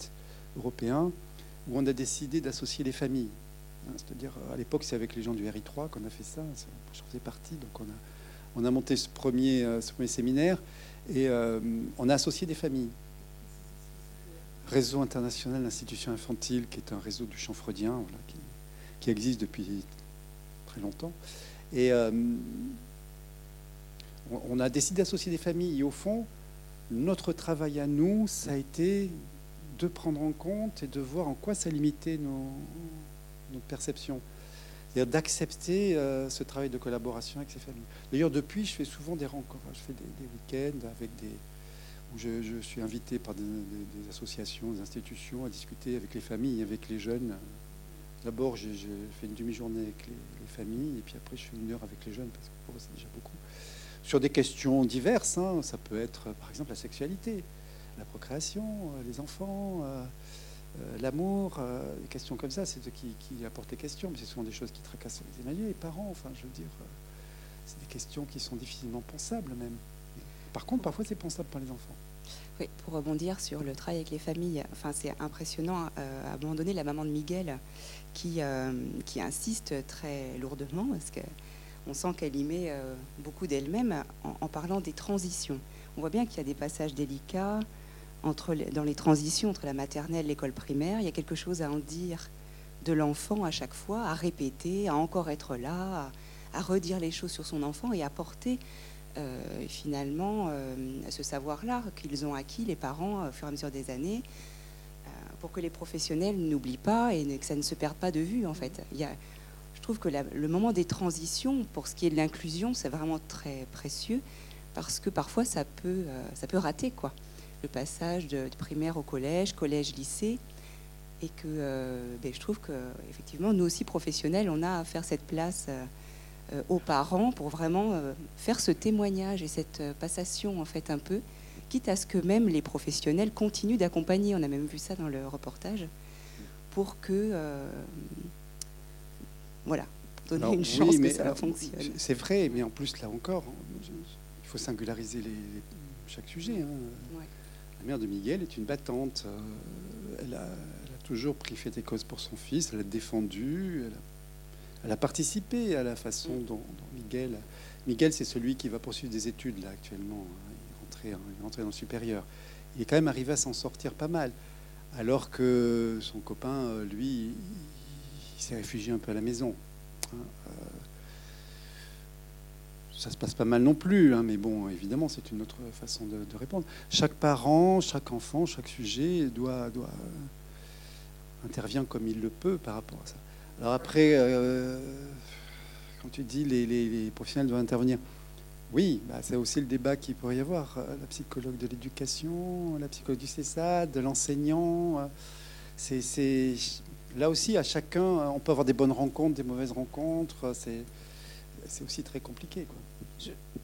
européen, où on a décidé d'associer les familles. Hein, c'est-à-dire, à l'époque, c'est avec les gens du RI3 qu'on a fait ça. J'en faisais partie. Donc, on a, on a monté ce premier, euh, ce premier séminaire et euh, on a associé des familles. Réseau international d'institutions infantiles, qui est un réseau du champ freudien, qui, existe depuis très longtemps. Et euh, on a décidé d'associer des familles. Et au fond, notre travail à nous, ça a été de prendre en compte et de voir en quoi ça limitait nos, notre perception. C'est-à-dire d'accepter euh, ce travail de collaboration avec ces familles. D'ailleurs, depuis, je fais souvent des rencontres. Je fais des, week-ends avec des, où je, suis invité par des, associations, des institutions à discuter avec les familles, avec les jeunes. D'abord, je, fais une demi-journée avec les, familles, et puis après, je fais une heure avec les jeunes, parce que c'est déjà beaucoup. Sur des questions diverses, hein. ça peut être, par exemple, la sexualité, la procréation, euh, les enfants. Euh, euh, l'amour, euh, des questions comme ça, c'est ceux qui, qui, apportent les questions, mais c'est souvent des choses qui tracassent les Emmanuel, les parents, enfin, je veux dire, euh, c'est des questions qui sont difficilement pensables même. Par contre, parfois, c'est pensable par les enfants. Oui, pour rebondir sur le travail avec les familles, enfin, c'est impressionnant. à un moment donné, la maman de Miguel qui, qui insiste très lourdement, parce qu'on sent qu'elle y met beaucoup d'elle-même en, parlant des transitions. On voit bien qu'il y a des passages délicats, dans les transitions entre la maternelle et l'école primaire, il y a quelque chose à en dire de l'enfant à chaque fois, à répéter, à encore être là, à, redire les choses sur son enfant et à porter euh, finalement euh, ce savoir-là qu'ils ont acquis, les parents, au fur et à mesure des années, euh, pour que les professionnels n'oublient pas et que ça ne se perde pas de vue en fait. Trouve que le moment des transitions, pour ce qui est de l'inclusion, c'est vraiment très précieux parce que parfois ça peut, ça peut rater quoi le passage de, primaire au collège, collège-lycée, et que euh, ben, je trouve que effectivement nous aussi professionnels, on a à faire cette place euh, euh, aux parents pour vraiment faire ce témoignage et cette passation en fait un peu, quitte à ce que même les professionnels continuent d'accompagner. On a même vu ça dans le reportage pour que voilà donner une chance que ça fonctionne. C'est vrai, mais en plus là encore, il faut singulariser les, chaque sujet. Hein. La mère de Miguel est une battante. Euh, elle a, toujours pris fait et cause pour son fils, elle a défendu, elle a, participé à la façon dont, Miguel. Miguel, c'est celui qui va poursuivre des études là actuellement. Il est rentré, dans le supérieur. Il est quand même arrivé à s'en sortir pas mal. Alors que son copain, euh, lui, il, s'est réfugié un peu à la maison. Hein. Euh, ça se passe pas mal non plus, hein, mais bon, évidemment, c'est une autre façon de, répondre. Chaque parent, chaque enfant, chaque sujet doit, doit euh, intervient comme il le peut par rapport à ça. Alors après, euh, quand tu dis les, les, professionnels doivent intervenir, oui, bah, c'est aussi le débat qu'il pourrait y avoir. Euh, la psychologue de l'éducation, la psychologue du CESAD, de l'enseignant. C'est là aussi à chacun. On peut avoir des bonnes rencontres, des mauvaises rencontres. C'est c'est aussi très compliqué.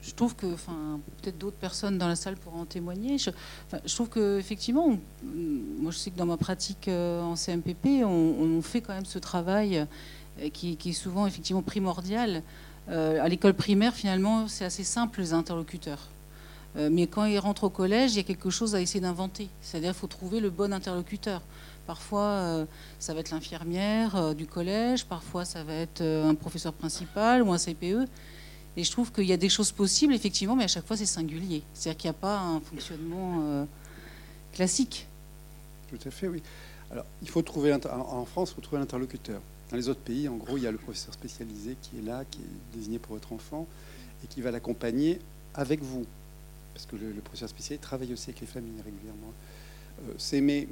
Je, trouve que, enfin, peut-être d'autres personnes dans la salle pourront en témoigner. Je, trouve que effectivement, moi je sais que dans ma pratique euh, en CMPP, on, fait quand même ce travail euh, qui, est souvent effectivement primordial. Euh, à l'école primaire, finalement, c'est assez simple les interlocuteurs. Mais quand il rentre au collège, il y a quelque chose à essayer d'inventer. C'est-à-dire qu'il faut trouver le bon interlocuteur. Parfois, euh, ça va être l'infirmière euh, du collège, parfois ça va être un professeur principal ou un CPE. Et je trouve qu'il y a des choses possibles, effectivement, mais à chaque fois, c'est singulier. C'est-à-dire qu'il n'y a pas un fonctionnement classique. Tout à fait, oui. Alors, il faut trouver, en France, il faut trouver l'interlocuteur. Dans les autres pays, en gros, il y a le professeur spécialisé qui est là, qui est désigné pour votre enfant, et qui va l'accompagner avec vous parce que le, professeur spécialisé travaille aussi avec les familles régulièrement. Euh, c'est mais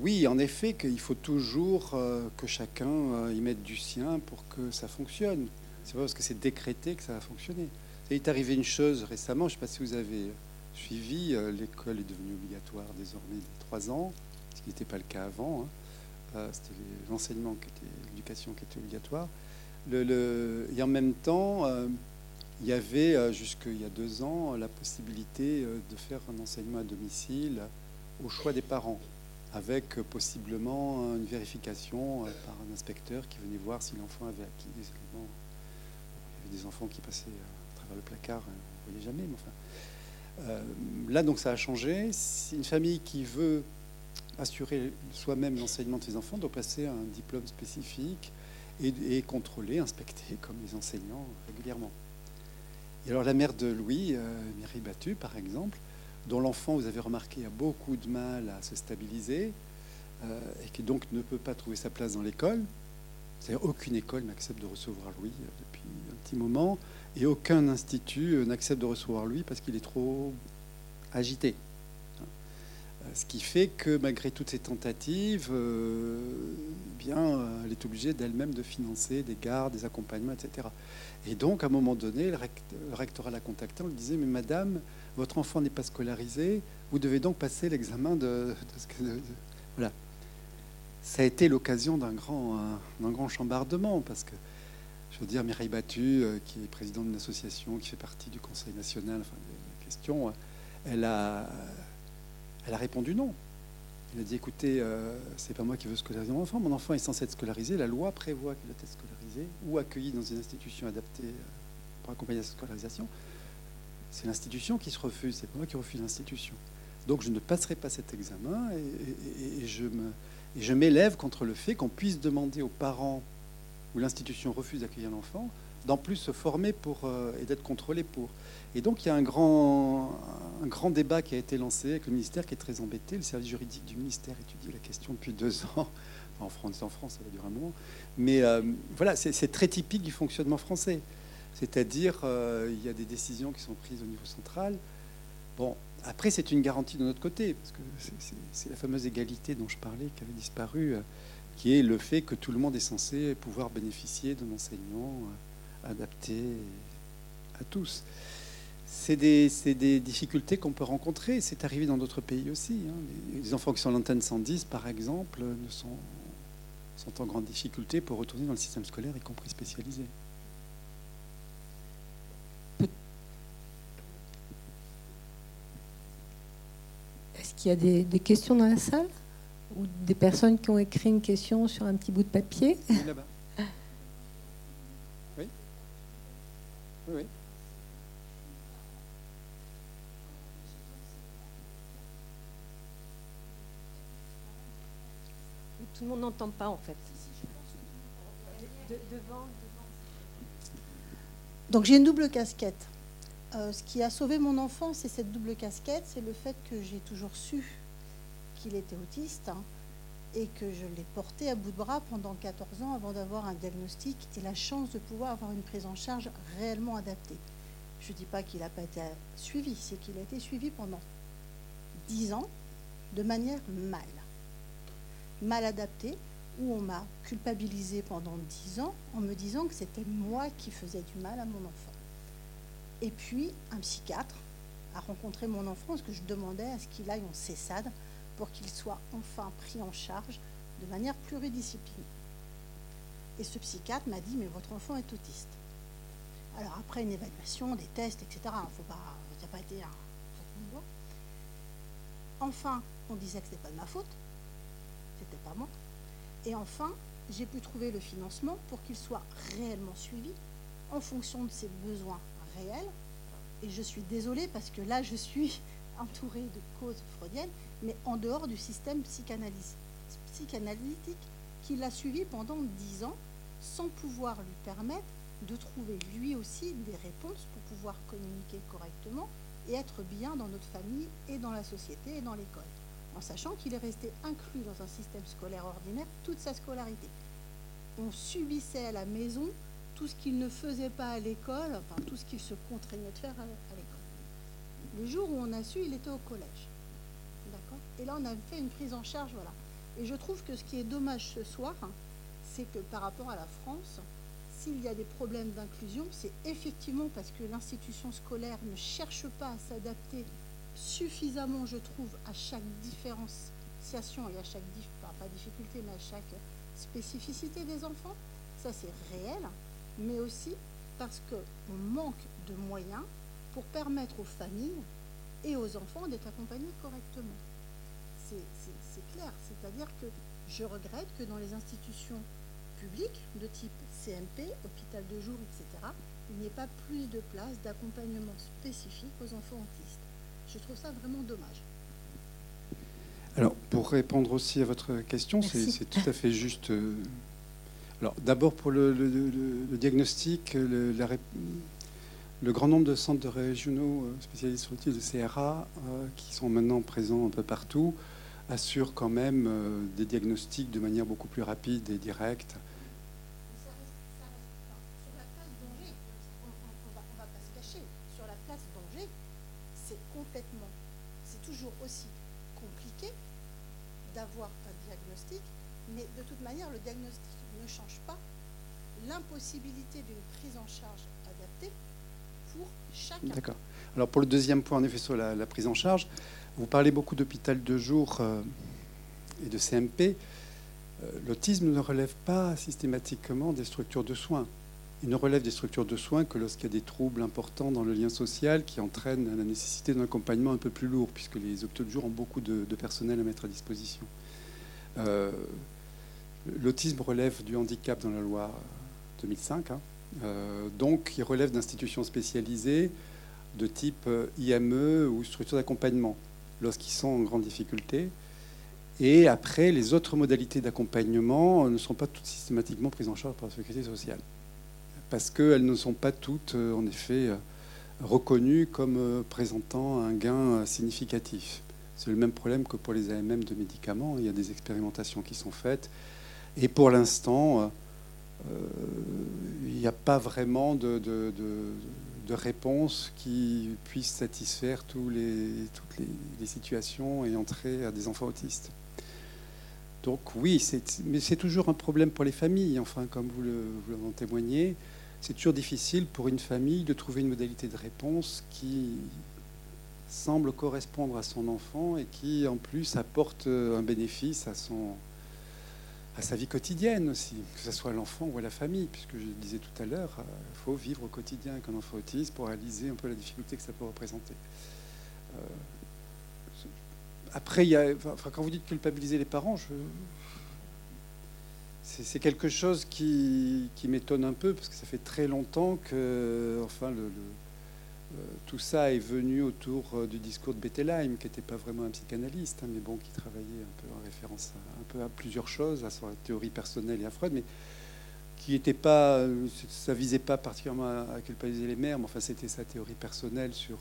oui, en effet, qu'il faut toujours euh, que chacun euh, y mette du sien pour que ça fonctionne. C'est pas parce que c'est décrété que ça va fonctionner. Il est arrivé une chose récémment, je ne sais pas si vous avez suivi, l'école est devenue obligatoire désormais dès trois ans, ce qui n'était pas le cas avant. Hein. C'était l'enseignement qui était, l'éducation qui était obligatoire. Et en même temps, il y avait, euh, jusqu'il y a deux ans, la possibilité euh, de faire un enseignement à domicile au choix des parents, avec euh, possiblement une vérification par un inspecteur qui venait voir si l'enfant avait acquis des éléments. il y avait des enfants qui passaient à travers le placard, on ne voyait jamais, mais enfin. là, donc, ça a changé. Une famille qui veut assurer soi-même l'enseignement de ses enfants doit passer un diplôme spécifique et, contrôler, inspecter [LAUGHS] comme les enseignants régulièrement. Et alors la mère de Louis, euh, Mireille Battu par exemple, dont l'enfant, vous avez remarqué, a beaucoup de mal à se stabiliser euh, et qui donc ne peut pas trouver sa place dans l'école. C'est-à-dire aucune école n'accepte de recevoir Louis euh, depuis un petit moment et aucun institut n'accepte de recevoir Louis parce qu'il est trop agité. Ce qui fait que malgré toutes ces tentatives, bien, elle est obligée d'elle-même de financer des gardes, des accompagnements, etc. Et donc, à un moment donné, le, rectorat l'a contacté, on lui disait, mais madame, votre enfant n'est pas scolarisé, vous devez donc passer l'examen de, Voilà. Ça a été l'occasion d'un grand, d'un grand chambardement, parce que, je veux dire, Mireille Battu, euh, qui est présidente d'une association qui fait partie du Conseil national, enfin, des questions, elle a, elle a répondu non. Il a dit écoutez, euh, c'est pas moi qui veux scolariser mon enfant. Mon enfant est censé être scolarisé. La loi prévoit qu'il doit être scolarisé ou accueilli dans une institution adaptée euh, pour accompagner sa scolarisation. C'est l'institution qui se refuse. C'est moi qui refuse l'institution. Donc je ne passerai pas cet examen et je m'élève contre le fait qu'on puisse demander aux parents où l'institution refuse d'accueillir l'enfant d'en plus se former pour, euh, et d'être contrôlé pour. Et donc il y a un grand, un grand débat qui a été lancé avec le ministère qui est très embêté. Le service juridique du ministère étudie la question depuis deux ans. En France, en France, ça va durer un moment. Mais euh, voilà, c'est très typique du fonctionnement français. C'est-à-dire, euh, il y a des décisions qui sont prises au niveau central. Bon, après, c'est une garantie de notre côté, parce que c'est la fameuse égalité dont je parlais qui avait disparu, qui est le fait que tout le monde est censé pouvoir bénéficier d'un enseignement adapté à tous. C'est des, difficultés qu'on peut rencontrer. C'est arrivé dans d'autres pays aussi. Hein. Les, enfants qui sont à l'antenne 110, par exemple, sont en grande difficulté pour retourner dans le système scolaire, y compris spécialisé. Est-ce qu'il y a des, des, questions dans la salle Ou des personnes qui ont écrit une question sur un petit bout de papier Là-bas. [LAUGHS] Oui, Tout le monde n'entend pas en fait. Donc j'ai une double casquette. Euh, ce qui a sauvé mon enfant, c'est cette double casquette, c'est le fait que j'ai toujours su qu'il était autiste. Hein et que je l'ai porté à bout de bras pendant 14 ans avant d'avoir un diagnostic et la chance de pouvoir avoir une prise en charge réellement adaptée. Je ne dis pas qu'il n'a pas été suivi, c'est qu'il a été suivi pendant 10 ans de manière mal. Mal adaptée, où on m'a culpabilisé pendant 10 ans en me disant que c'était moi qui faisais du mal à mon enfant. Et puis, un psychiatre a rencontré mon enfant parce que je demandais à ce qu'il aille en cessade pour qu'il soit enfin pris en charge de manière pluridisciplinaire. Et ce psychiatre m'a dit, mais votre enfant est autiste. Alors après une évaluation, des tests, etc., il faut pas, ça n'a pas été un. Enfin, on disait que ce n'était pas de ma faute, c'était pas moi. Et enfin, j'ai pu trouver le financement pour qu'il soit réellement suivi en fonction de ses besoins et je suis désolée parce que là, je suis [LAUGHS] entourée de causes freudiennes, mais en dehors du système psychanalytique qu'il a suivi pendant dix ans, sans pouvoir lui permettre de trouver lui aussi des réponses pour pouvoir communiquer correctement et être bien dans notre famille et dans la société et dans l'école, en sachant qu'il est resté inclus dans un système scolaire ordinaire toute sa scolarité. On subissait à la maison tout ce qu'il ne faisait pas à l'école, enfin tout ce qu'il se contraignait de faire à, l'école. Le jour où on a su, il était au collège. D'accord? Et là, on a fait une prise en charge, voilà. Et je trouve que ce qui est dommage ce soir, c'est que par rapport à la France, s'il y a des problèmes d'inclusion, c'est effectivement parce que l'institution scolaire ne cherche pas à s'adapter suffisamment, je trouve, à chaque différenciation et à chaque, pas difficulté, mais à chaque spécificité des enfants. Ça, c'est réel mais aussi parce qu'on manque de moyens pour permettre aux familles et aux enfants d'être accompagnés correctement. C'est clair, c'est-à-dire que je regrette que dans les institutions publiques de type CMP, hôpital de jour, etc., il n'y ait pas plus de place d'accompagnement spécifique aux enfants autistes. Je trouve ça vraiment dommage. Alors, pour répondre aussi à votre question, c'est tout à fait juste euh, alors, d'abord pour le, diagnostic, le, grand nombre de centres régionaux euh, spécialisés sur de CRA, euh, qui sont maintenant présents un peu partout, assurent quand même euh, des diagnostics de manière beaucoup plus rapide et directe. Sur la place danger, c'est complètement, c'est toujours aussi compliqué d'avoir un diagnostic, mais de toute manière, le diagnostic ne change pas d'une prise en charge adaptée pour chacun. D'accord. Alors pour le deuxième point, en effet, sur la, prise en charge, vous parlez beaucoup d'hôpital de jour euh, et de CMP. Euh, l'autisme ne relève pas systématiquement des structures de soins. Il ne relève des structures de soins que lorsqu'il y a des troubles importants dans le lien social qui entraînent la nécessité d'un accompagnement un peu plus lourd, puisque les hôpitaux de jour ont beaucoup de, personnel à mettre à disposition. Euh, L'autisme relève du handicap dans la loi 2005. Hein. Euh, donc, il relève d'institutions spécialisées de type euh, IME ou structure d'accompagnement lorsqu'ils sont en grande difficulté. Et après, les autres modalités d'accompagnement ne sont pas toutes systématiquement prises en charge par la sécurité sociale. Parce qu'elles ne sont pas toutes, euh, en effet, reconnues comme présentant un gain significatif. C'est le même problème que pour les AMM de médicaments. Il y a des expérimentations qui sont faites et pour l'instant, euh, il n'y a pas vraiment de, réponse qui puisse satisfaire toutes les, situations et entrer à des enfants autistes. Donc oui, mais c'est toujours un problème pour les familles, enfin, comme vous, le, vous témoignez. C'est toujours difficile pour une famille de trouver une modalité de réponse qui semble correspondre à son enfant et qui en plus apporte un bénéfice à son, à sa vie quotidienne aussi, que ce soit l'enfant ou à la famille, puisque je disais tout à l'heure, il euh, faut vivre au quotidien avec un enfant autiste pour réaliser un peu la difficulté que ça peut représenter. Euh, après, il y a, enfin, quand vous dites culpabiliser les parents, c'est quelque chose qui, m'étonne un peu, parce que ça fait très longtemps que enfin, le tout ça est venu autour euh, du discours de Bettelheim, qui n'était pas vraiment un psychanalyste, hein, mais bon, qui travaillait un peu en référence à, plusieurs choses, à sa théorie personnelle et à Freud, mais qui n'était pas, euh, ça visait pas particulièrement à, culpabiliser les mères, mais enfin c'était sa théorie personnelle sur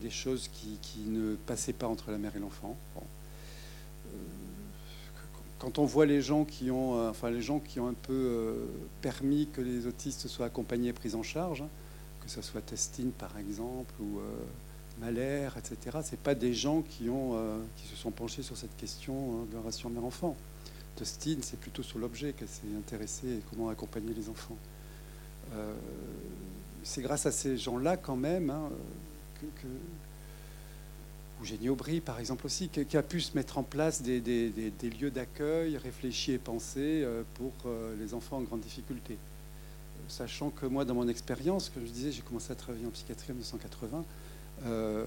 des choses qui, ne passaient pas entre la mère et l'enfant. quand on voit les gens qui ont, enfin les gens qui ont un peu permis que les autistes soient accompagnés et pris en charge, hein, que ce soit Testine par exemple ou euh, Malher, etc. C'est pas des gens qui ont euh, qui se sont penchés sur cette question hein, de la relation mère-enfant. Testine, c'est plutôt sur l'objet qu'elle s'est intéressée et comment accompagner les enfants. Euh, c'est grâce à ces gens-là quand même hein, que, ou Génie Aubry, par exemple, aussi, qui, a pu se mettre en place des lieux d'accueil réfléchis et pensés pour les enfants en grande difficulté sachant que moi, dans mon expérience, comme je disais, j'ai commencé à travailler en psychiatrie en 1980. Euh,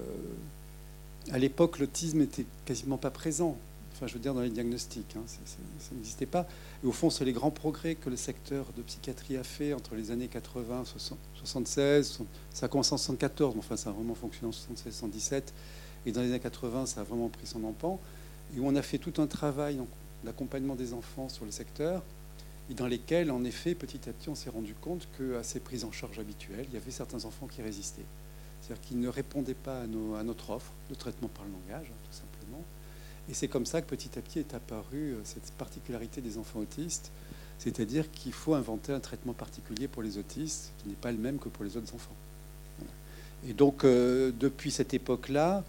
à l'époque, l'autisme était quasiment pas présent. enfin je veux dire dans les diagnostics. Hein, ça n'existait pas. Et au fond, c'est les grands progrès que le secteur de psychiatrie a fait entre les années 80, 76, ça a commencé en 74, mais enfin ça a vraiment fonctionné en 76, 77, et dans les années 80, ça a vraiment pris son empan, et où on a fait tout un travail d'accompagnement des enfants sur le secteur, et dans lesquels, en effet, petit à petit, on s'est rendu compte qu'à ces prises en charge habituelles, il y avait certains enfants qui résistaient. C'est-à-dire qu'ils ne répondaient pas à, notre offre de traitement par le langage, hein, tout simplement. Et c'est comme ça que petit à petit est apparue euh, cette particularité des enfants autistes, c'est-à-dire qu'il faut inventer un traitement particulier pour les autistes qui n'est pas le même que pour les autres enfants. Et donc, euh, depuis cette époque-là,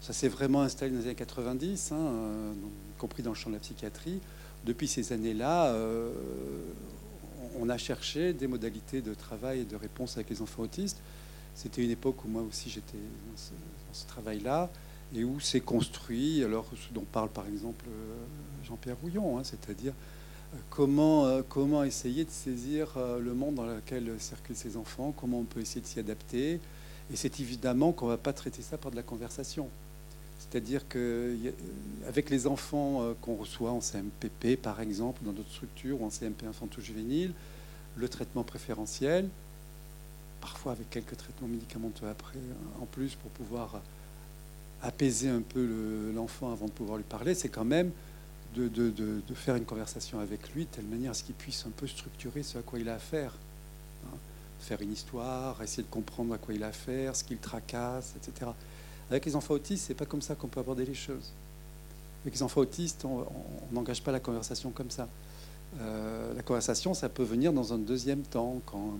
ça s'est vraiment installé dans les années 90, hein, euh, y compris dans le champ de la psychiatrie. Depuis ces années-là, on a cherché des modalités de travail et de réponse avec les enfants autistes. C'était une époque où moi aussi j'étais dans ce, travail-là et où s'est construit, alors ce dont parle par exemple euh, Jean-Pierre Rouillon, hein, c'est-à-dire euh, comment, euh, comment essayer de saisir le monde dans lequel circulent ces enfants, comment on peut essayer de s'y adapter. Et c'est évidemment qu'on ne va pas traiter ça par de la conversation. C'est-à-dire qu'avec les enfants qu'on reçoit en CMPP, par exemple, dans d'autres structures, ou en CMP infanto-juvénile, le traitement préférentiel, parfois avec quelques traitements médicamenteux après, hein, en plus, pour pouvoir apaiser un peu l'enfant avant de pouvoir lui parler, c'est quand même de, faire une conversation avec lui de telle manière à ce qu'il puisse un peu structurer ce à quoi il a affaire. Hein. Faire une histoire, essayer de comprendre à quoi il a affaire, ce qu'il tracasse, etc. Avec les enfants autistes, c'est pas comme ça qu'on peut aborder les choses. Avec les enfants autistes, on n'engage pas la conversation comme ça. Euh, la conversation, ça peut venir dans un deuxième temps, quand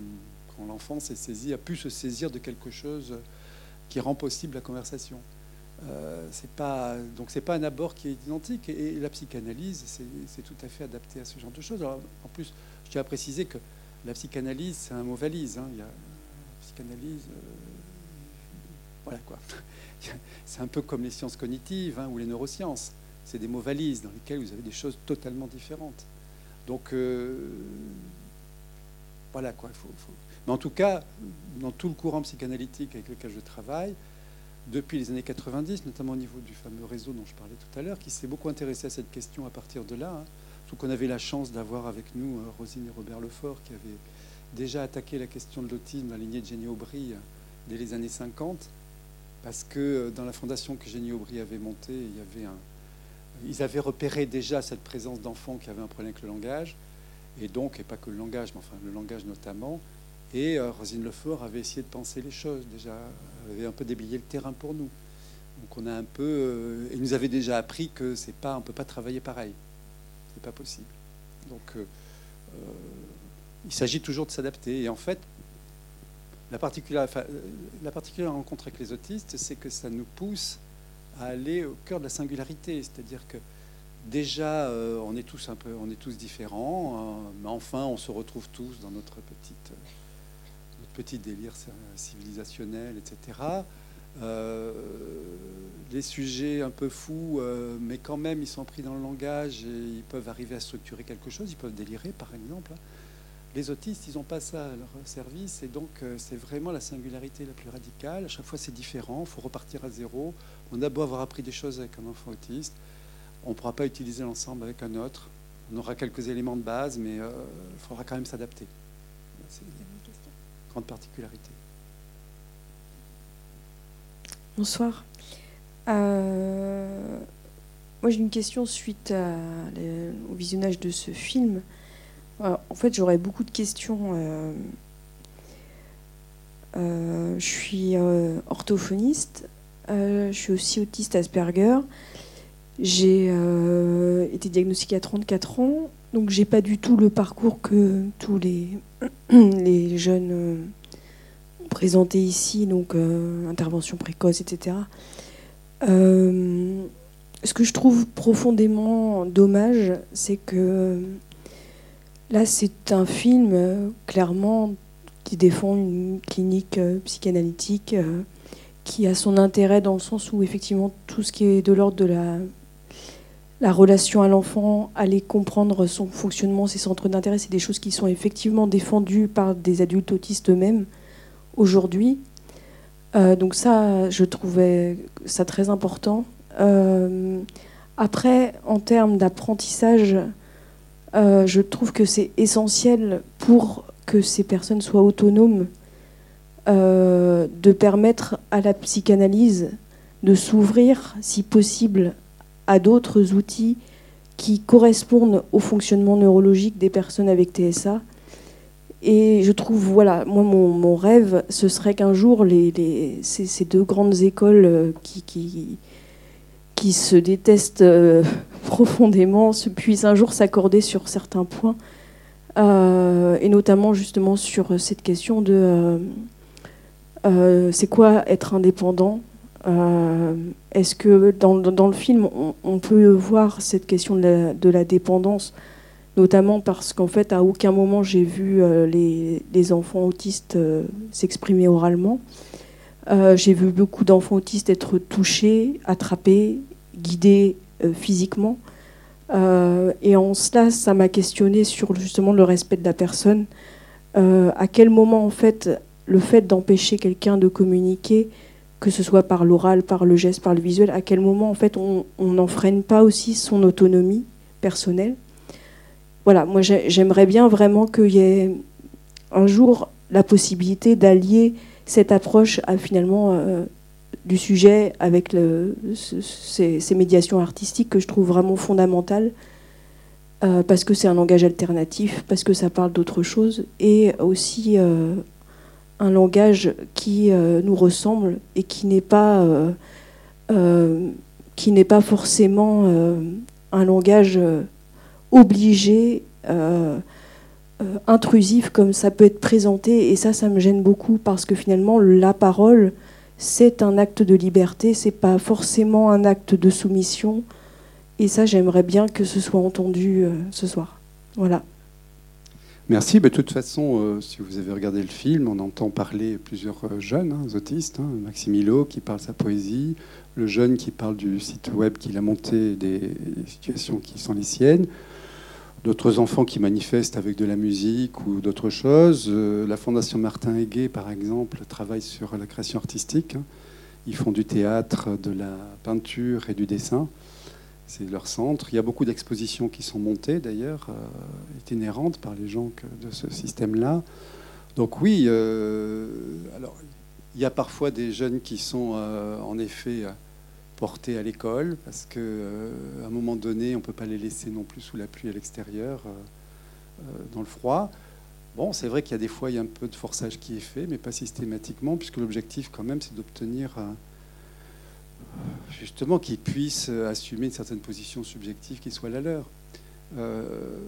l'enfant s'est saisi, a pu se saisir de quelque chose qui rend possible la conversation. Euh, pas donc c'est pas un abord qui est identique et, la psychanalyse c'est tout à fait adapté à ce genre de choses. en plus, je tiens à préciser que la psychanalyse c'est un mot valise. Hein. Il y a psychanalyse, euh, voilà quoi. C'est un peu comme les sciences cognitives hein, ou les neurosciences. C'est des mots valises dans lesquels vous avez des choses totalement différentes. Donc euh, voilà quoi. Faut, mais en tout cas, dans tout le courant psychanalytique avec lequel je travaille, depuis les années 90, notamment au niveau du fameux réseau dont je parlais tout à l'heure, qui s'est beaucoup intéressé à cette question à partir de là. Hein. qu'on avait la chance d'avoir avec nous euh, Rosine et Robert Lefort, qui avaient déjà attaqué la question de l'autisme dans la lignée de Jenny Aubry euh, dès les années 50, parce que euh, dans la fondation que Jenny Aubry avait montée, il y avait un, ils avaient repéré déjà cette présence d'enfants qui avaient un problème avec le langage, et donc, et pas que le langage, mais enfin le langage notamment, et euh, Rosine Lefort avait essayé de penser les choses, déjà, avait un peu déblayé le terrain pour nous. Donc on a un peu, euh, nous avait déjà appris que c'est pas, on peut pas travailler pareil, c'est pas possible. Donc euh, il s'agit toujours de s'adapter. Et en fait, la particulière, la particulière rencontre avec les autistes, c'est que ça nous pousse à aller au cœur de la singularité, c'est-à-dire que déjà on est tous un peu, on est tous différents, mais enfin on se retrouve tous dans notre petite petit délire civilisationnel, etc. Euh, les sujets un peu fous, euh, mais quand même, ils sont pris dans le langage et ils peuvent arriver à structurer quelque chose. Ils peuvent délirer, par exemple. Les autistes, ils n'ont pas ça à leur service, et donc euh, c'est vraiment la singularité la plus radicale. À chaque fois, c'est différent. Il faut repartir à zéro. On a beau avoir appris des choses avec un enfant autiste, on ne pourra pas utiliser l'ensemble avec un autre. On aura quelques éléments de base, mais il faudra quand même s'adapter particularité. Bonsoir. Euh, moi, j'ai une question suite au visionnage de ce film. Euh, en fait, j'aurais beaucoup de questions. Euh, je suis orthophoniste. je suis aussi autiste Asperger. J'ai été diagnostiquée à 34 ans, donc j'ai pas du tout le parcours que tous les [CLEARS THROAT] jeunes euh, présentés ici, donc euh, intervention précoce, etc. Euh, ce que je trouve profondément dommage, c'est que là, c'est un film clairement qui défend une clinique psychanalytique qui a son intérêt dans le sens où effectivement tout ce qui est de l'ordre de la la relation à l'enfant, aller comprendre son fonctionnement, ses centres d'intérêt, c'est des choses qui sont effectivement défendues par des adultes autistes eux-mêmes aujourd'hui. Euh, donc ça, je trouvais ça très important. Euh, Après, en termes d'apprentissage, euh, je trouve que c'est essentiel pour que ces personnes soient autonomes euh, de permettre à la psychanalyse de s'ouvrir, si possible, à d'autres outils qui correspondent au fonctionnement neurologique des personnes avec TSA. Et je trouve, voilà, moi, mon, rêve, ce serait qu'un jour, les, ces, deux grandes écoles euh, qui, qui, qui se détestent euh, [LAUGHS] profondément se puissent un jour s'accorder sur certains points, et notamment justement sur cette question de euh, c'est quoi être indépendant euh, Est-ce que dans, le film, on, peut voir cette question de la, dépendance, notamment parce qu'en fait, à aucun moment j'ai vu euh, les, enfants autistes s'exprimer oralement. J'ai vu beaucoup d'enfants autistes être touchés, attrapés, guidés physiquement. et en cela, ça m'a questionné sur justement le respect de la personne. à quel moment, en fait, le fait d'empêcher quelqu'un de communiquer, que ce soit par l'oral, par le geste, par le visuel, à quel moment en fait on n'enfreine pas aussi son autonomie personnelle? Voilà, moi j'aimerais bien vraiment qu'il y ait un jour la possibilité d'allier cette approche finalement euh, du sujet avec ces, médiations artistiques que je trouve vraiment fondamentales. Euh, parce que c'est un langage alternatif, parce que ça parle d'autre chose, et aussi euh, un langage qui euh, nous ressemble et qui n'est pas forcément un langage obligé, intrusif comme ça peut être présenté. Et ça, ça me gêne beaucoup parce que finalement, la parole, c'est un acte de liberté, c'est pas forcément un acte de soumission. Et ça, j'aimerais bien que ce soit entendu ce soir. Voilà. Merci. de toute façon, euh, si vous avez regardé le film, on entend parler plusieurs euh, jeunes hein, autistes. Hein. Maxime Hulot qui parle sa poésie, le jeune qui parle du site web qu'il a monté, des, situations qui sont les siennes, d'autres enfants qui manifestent avec de la musique ou d'autres choses. Euh, la Fondation Martin Aiguet, par exemple, travaille sur la création artistique. Ils font du théâtre, de la peinture et du dessin. C'est leur centre. Il y a beaucoup d'expositions qui sont montées d'ailleurs, euh, itinérantes par les gens de ce système-là. Donc oui, euh, il y a parfois des jeunes qui sont en effet portés à l'école parce qu'à un moment donné, on ne peut pas les laisser non plus sous la pluie à l'extérieur, dans le froid. Bon, c'est vrai qu'il y a des fois, il y a un peu de forçage qui est fait, mais pas systématiquement, puisque l'objectif quand même, c'est d'obtenir justement qu'ils puissent assumer une certaine position subjective qui soit la leur. Euh,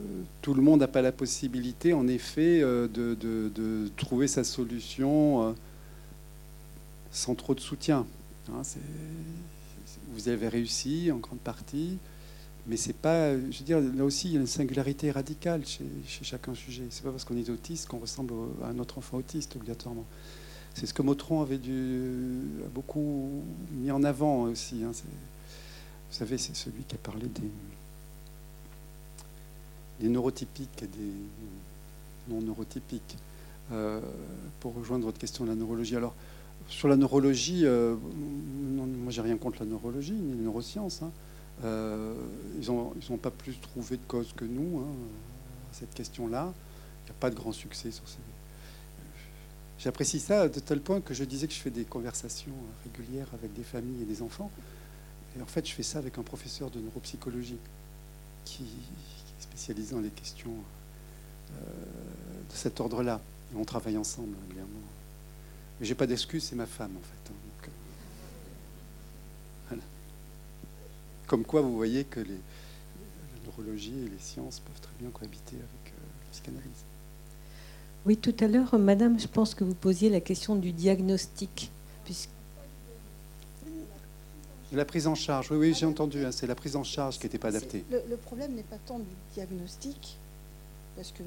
tout le monde n'a pas la possibilité, en effet, euh, de, trouver sa solution euh, sans trop de soutien. Hein, vous avez réussi en grande partie, mais c'est pas, je veux dire, là aussi, il y a une singularité radicale chez, chez chacun sujet. C'est pas parce qu'on est autiste qu'on ressemble à un autre enfant autiste obligatoirement. C'est ce que Motron avait dû, beaucoup mis en avant aussi. Hein. Vous savez, c'est celui qui a parlé des, des neurotypiques et des non neurotypiques. Euh, pour rejoindre votre question de la neurologie. Alors, sur la neurologie, euh, moi j'ai rien contre la neurologie ni les neurosciences. Hein. Euh, ils n'ont pas plus trouvé de cause que nous hein, à cette question-là. Il n'y a pas de grand succès sur ces, J'apprécie ça de tel point que je disais que je fais des conversations régulières avec des familles et des enfants. Et en fait, je fais ça avec un professeur de neuropsychologie qui, est spécialisé dans les questions euh, de cet ordre-là. Et on travaille ensemble régulièrement. Mais j'ai pas d'excuse, c'est ma femme en fait. Hein. Euh, Comme quoi, vous voyez que les, la neurologie et les sciences peuvent très bien cohabiter avec euh, la psychanalyse. Oui, tout à l'heure, Madame, je pense que vous posiez la question du diagnostic. Puisque... La prise en charge, oui, oui j'ai entendu, hein, c'est la prise en charge qui n'était pas adaptée. Le, problème n'est pas tant du diagnostic, parce que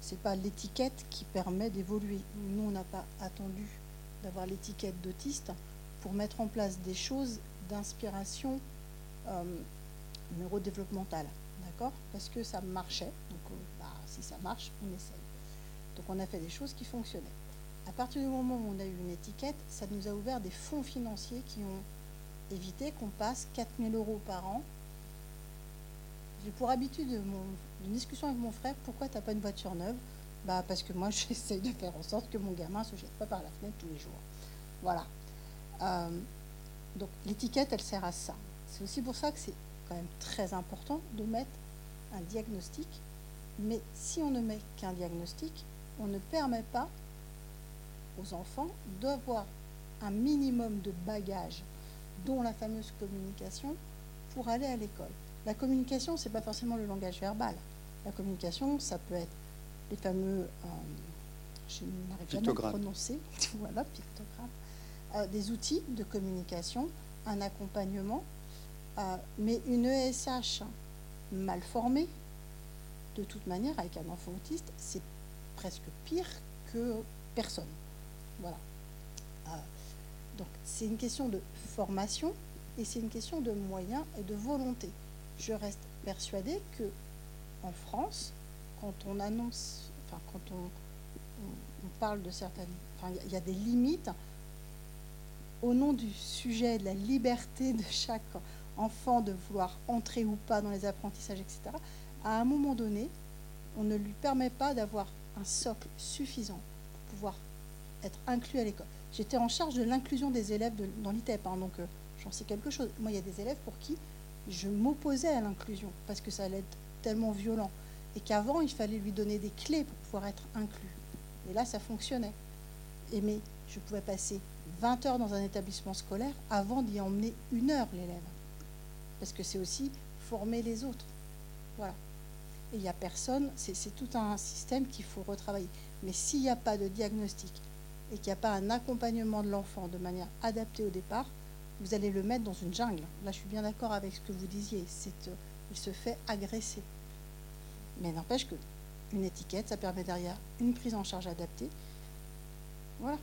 ce n'est pas l'étiquette qui permet d'évoluer. Nous, on n'a pas attendu d'avoir l'étiquette d'autiste pour mettre en place des choses d'inspiration euh, neurodéveloppementale. D'accord? Parce que ça marchait. Donc, euh, bah, si ça marche, on essaye. Donc on a fait des choses qui fonctionnaient. À partir du moment où on a eu une étiquette, ça nous a ouvert des fonds financiers qui ont évité qu'on passe 4 000 euros par an J'ai pour habitude de mon, d'une discussion avec mon frère, pourquoi tu n'as pas une voiture neuve? Bah, Parce que moi, [LAUGHS] j'essaye de faire en sorte que mon gamin ne se jette pas par la fenêtre tous les jours. Voilà. Euh, donc l'étiquette, elle sert à ça. C'est aussi pour ça que c'est quand même très important de mettre un diagnostic. Mais si on ne met qu'un diagnostic, on ne permet pas aux enfants d'avoir un minimum de bagages, dont la fameuse communication, pour aller à l'école. La communication, ce n'est pas forcément le langage verbal. La communication, ça peut être les fameux, euh, je n'arrive jamais à prononcer, [LAUGHS] voilà, pictogrammes, euh, des outils de communication, un accompagnement, euh, mais une ESH mal formée, de toute manière, avec un enfant autiste, c'est presque pire que personne. Voilà. donc c'est une question de formation et c'est une question de moyens et de volonté. Je reste persuadée que en France, quand on annonce, enfin quand on, parle de certaines, enfin il y, a des limites au nom du sujet de la liberté de chaque enfant de vouloir entrer ou pas dans les apprentissages, etc. À un moment donné, on ne lui permet pas d'avoir un socle suffisant pour pouvoir être inclus à l'école. J'étais en charge de l'inclusion des élèves dans l'ITEP, hein, donc euh, j'en sais quelque chose. Moi, il y a des élèves pour qui je m'opposais à l'inclusion parce que ça allait être tellement violent. Et qu'avant, il fallait lui donner des clés pour pouvoir être inclus. Et là, ça fonctionnait. Et mais je pouvais passer 20 heures dans un établissement scolaire avant d'y emmener une heure l'élève. Parce que c'est aussi former les autres. Voilà. Et il n'y a personne, c'est tout un système qu'il faut retravailler. Mais s'il n'y a pas de diagnostic et qu'il n'y a pas un accompagnement de l'enfant de manière adaptée au départ, vous allez le mettre dans une jungle. Là, je suis bien d'accord avec ce que vous disiez. Euh, il se fait agresser. Mais n'empêche que une étiquette, ça permet derrière une prise en charge adaptée. Voilà.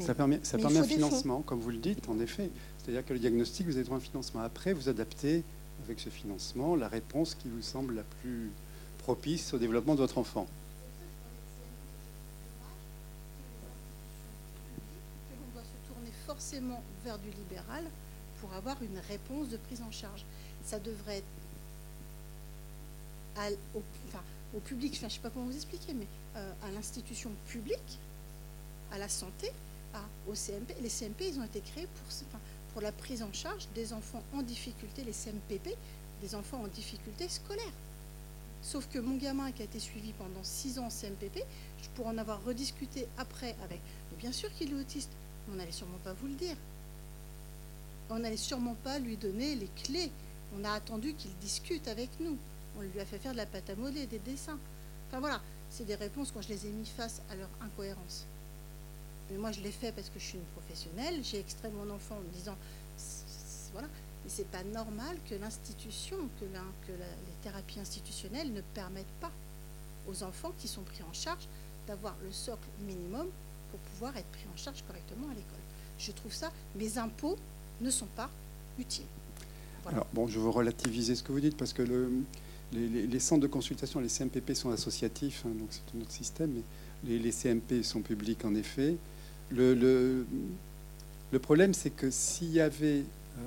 ça permet, ça permet un financement, comme vous le dites, en effet. C'est-à-dire que le diagnostic, vous avez droit un financement. Après, vous adaptez avec ce financement la réponse qui vous semble la plus propice au développement de votre enfant. forcément vers du libéral pour avoir une réponse de prise en charge. Ça devrait être au, public, je ne sais pas comment vous expliquer, mais euh, à l'institution publique, à la santé, au CMP. Les CMP, ils ont été créés pour, la prise en charge des enfants en difficulté, les CMPP, des enfants en difficulté scolaire. Sauf que mon gamin qui a été suivi pendant six ans en CMPP, je pourrais en avoir rediscuté après avec. Mais bien sûr qu'il est autiste, on n'allait sûrement pas vous le dire. On n'allait sûrement pas lui donner les clés. On a attendu qu'il discute avec nous. On lui a fait faire de la pâte à modeler, des dessins. Enfin voilà, c'est des réponses quand je les ai mis face à leur incohérence. Mais moi, je l'ai fait parce que je suis une professionnelle. J'ai extrait mon enfant en me disant, voilà, mais c'est pas normal que l'institution, que, que les thérapies institutionnelles ne permettent pas aux enfants qui sont pris en charge d'avoir le socle minimum pour pouvoir être pris en charge correctement à l'école. Je trouve ça, mes impôts ne sont pas utiles. Alors, bon, je veux relativiser ce que vous dites parce que le, les, centres de consultation, les CMPP sont associatifs, hein, donc c'est un autre système, mais les, CMP sont publics en effet. Le, problème, c'est que s'il y avait euh,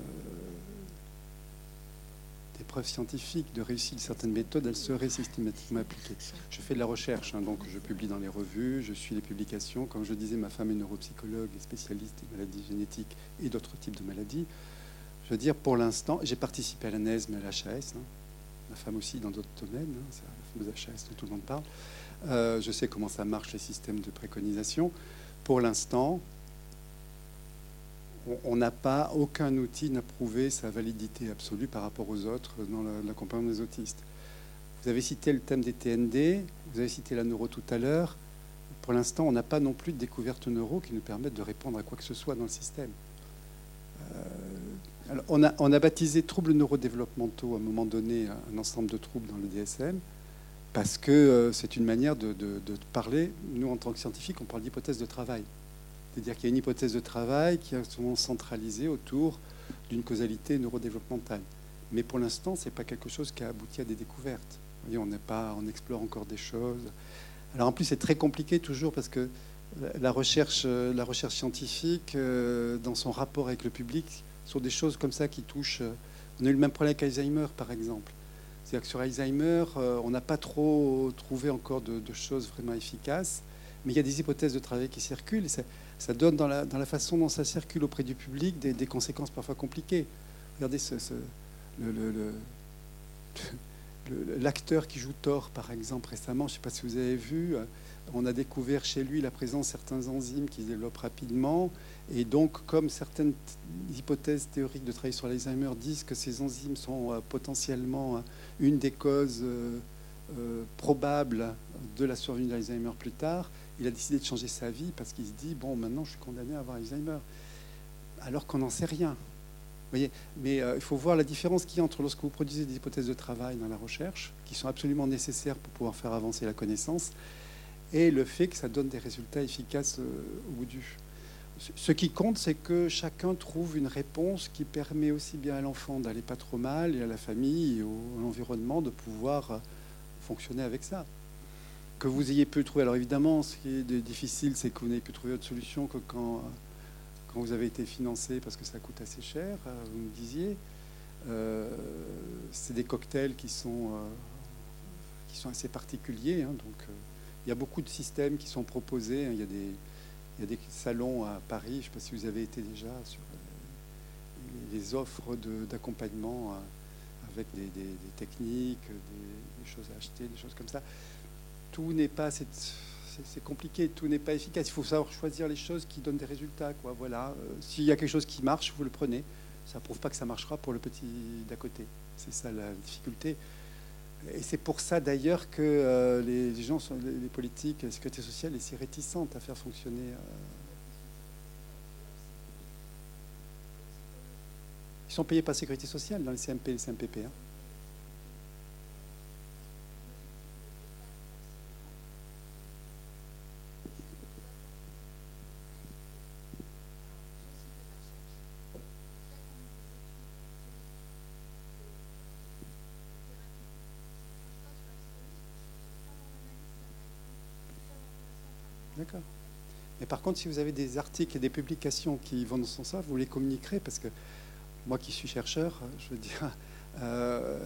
des preuves scientifiques de réussite de certaines méthodes, elles seraient systématiquement appliquées. Je fais de la recherche, hein, donc je publie dans les revues, je suis les publications. Comme je disais, ma femme est neuropsychologue et spécialiste des maladies génétiques et d'autres types de maladies. Je veux dire, pour l'instant, j'ai participé à la NESM et à l'HAS, hein. Ma femme aussi dans d'autres domaines, hein, c'est la fameuse HAS dont tout le monde parle. Euh, je sais comment ça marche, les systèmes de préconisation. Pour l'instant, on n'a pas aucun outil n'a prouvé sa validité absolue par rapport aux autres dans l'accompagnement des autistes. Vous avez cité le thème des TND, vous avez cité la neuro tout à l'heure. Pour l'instant, on n'a pas non plus de découverte neuro qui nous permettent de répondre à quoi que ce soit dans le système. Euh, on, a, baptisé troubles neurodéveloppementaux à un moment donné un ensemble de troubles dans le DSM parce que euh, c'est une manière de, parler. Nous, en tant que scientifiques, on parle d'hypothèse de travail. C'est-à-dire qu'il y a une hypothèse de travail qui est souvent centralisée autour d'une causalité neurodéveloppementale. Mais pour l'instant, ce n'est pas quelque chose qui a abouti à des découvertes. Vous voyez, on, pas, on explore encore des choses. Alors en plus, c'est très compliqué toujours parce que la recherche, la recherche scientifique, euh, dans son rapport avec le public, sur des choses comme ça qui touchent... On a eu le même problème avec Alzheimer, par exemple. C'est-à-dire que sur Alzheimer, euh, on n'a pas trop trouvé encore de, choses vraiment efficaces, mais il y a des hypothèses de travail qui circulent. Ça, donne dans la, façon dont ça circule auprès du public des, conséquences parfois compliquées. Regardez [LAUGHS] l'acteur qui joue Thor, par exemple, récemment, je ne sais pas si vous avez vu, euh, on a découvert chez lui la présence de certains enzymes qui se développent rapidement. Et donc, comme certaines hypothèses théoriques de travail sur l'Alzheimer disent que ces enzymes sont euh, potentiellement euh, une des causes euh, probables de la survenue d'Alzheimer plus tard, il a décidé de changer sa vie parce qu'il se dit, bon, maintenant je suis condamné à avoir Alzheimer. Alors qu'on n'en sait rien. Voyez Mais il faut voir la différence qu'il y a entre lorsque vous produisez des hypothèses de travail dans la recherche, qui sont absolument nécessaires pour pouvoir faire avancer la connaissance, et le fait que ça donne des résultats efficaces au bout du. Ce- qui compte, c'est que chacun trouve une réponse qui permet aussi bien à l'enfant d'aller pas trop mal, et à la famille, et à l'environnement de pouvoir euh, fonctionner avec ça. Que vous ayez pu trouver. Alors évidemment, ce qui est difficile, c'est que vous n'avez pu trouver autre solution que quand, euh, vous avez été financé parce que ça coûte assez cher, euh, vous me disiez. C'est des cocktails qui sont, assez particuliers. hein, donc, il y a beaucoup de systèmes qui sont proposés. hein. Il y a des, il y a des salons à Paris. Je ne sais pas si vous avez été déjà sur les- offres d'accompagnement euh, avec des, techniques, des, choses à acheter, des choses comme ça. Tout n'est pas c'est compliqué, tout n'est pas efficace. Il faut savoir choisir les choses qui donnent des résultats. Quoi. Voilà. Euh, S'il y a quelque chose qui marche, vous le prenez. Ça ne prouve pas que ça marchera pour le petit d'à côté. C'est ça la difficulté. Et c'est pour ça d'ailleurs que euh, les, gens, sont, les politiques, la sécurité sociale est si réticente à faire fonctionner. euh. Ils sont payés par la sécurité sociale dans les CMP et les CMPP. hein. D'accord. Mais par contre, si vous avez des articles et des publications qui vont dans ce sens-là, vous les communiquerez parce que moi qui suis chercheur, je veux dire, [LAUGHS] euh,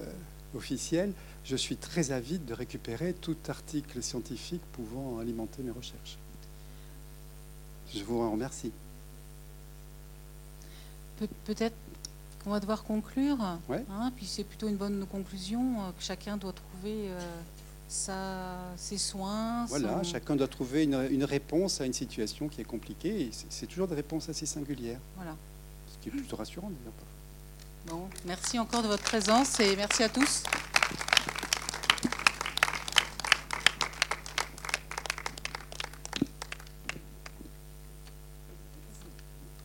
officiel, je suis très avide de récupérer tout article scientifique pouvant alimenter mes recherches. Je vous en remercie. Pe- Peut-être qu'on va devoir conclure. Ouais. hein, puis c'est plutôt une bonne conclusion euh, que chacun doit trouver euh, sa, ses soins. Voilà, son- chacun doit trouver une, une réponse à une situation qui est compliquée et c'est- toujours des réponses assez singulières, Voilà. ce qui est plutôt rassurant d'ailleurs. Bon, merci encore de votre présence et merci à tous.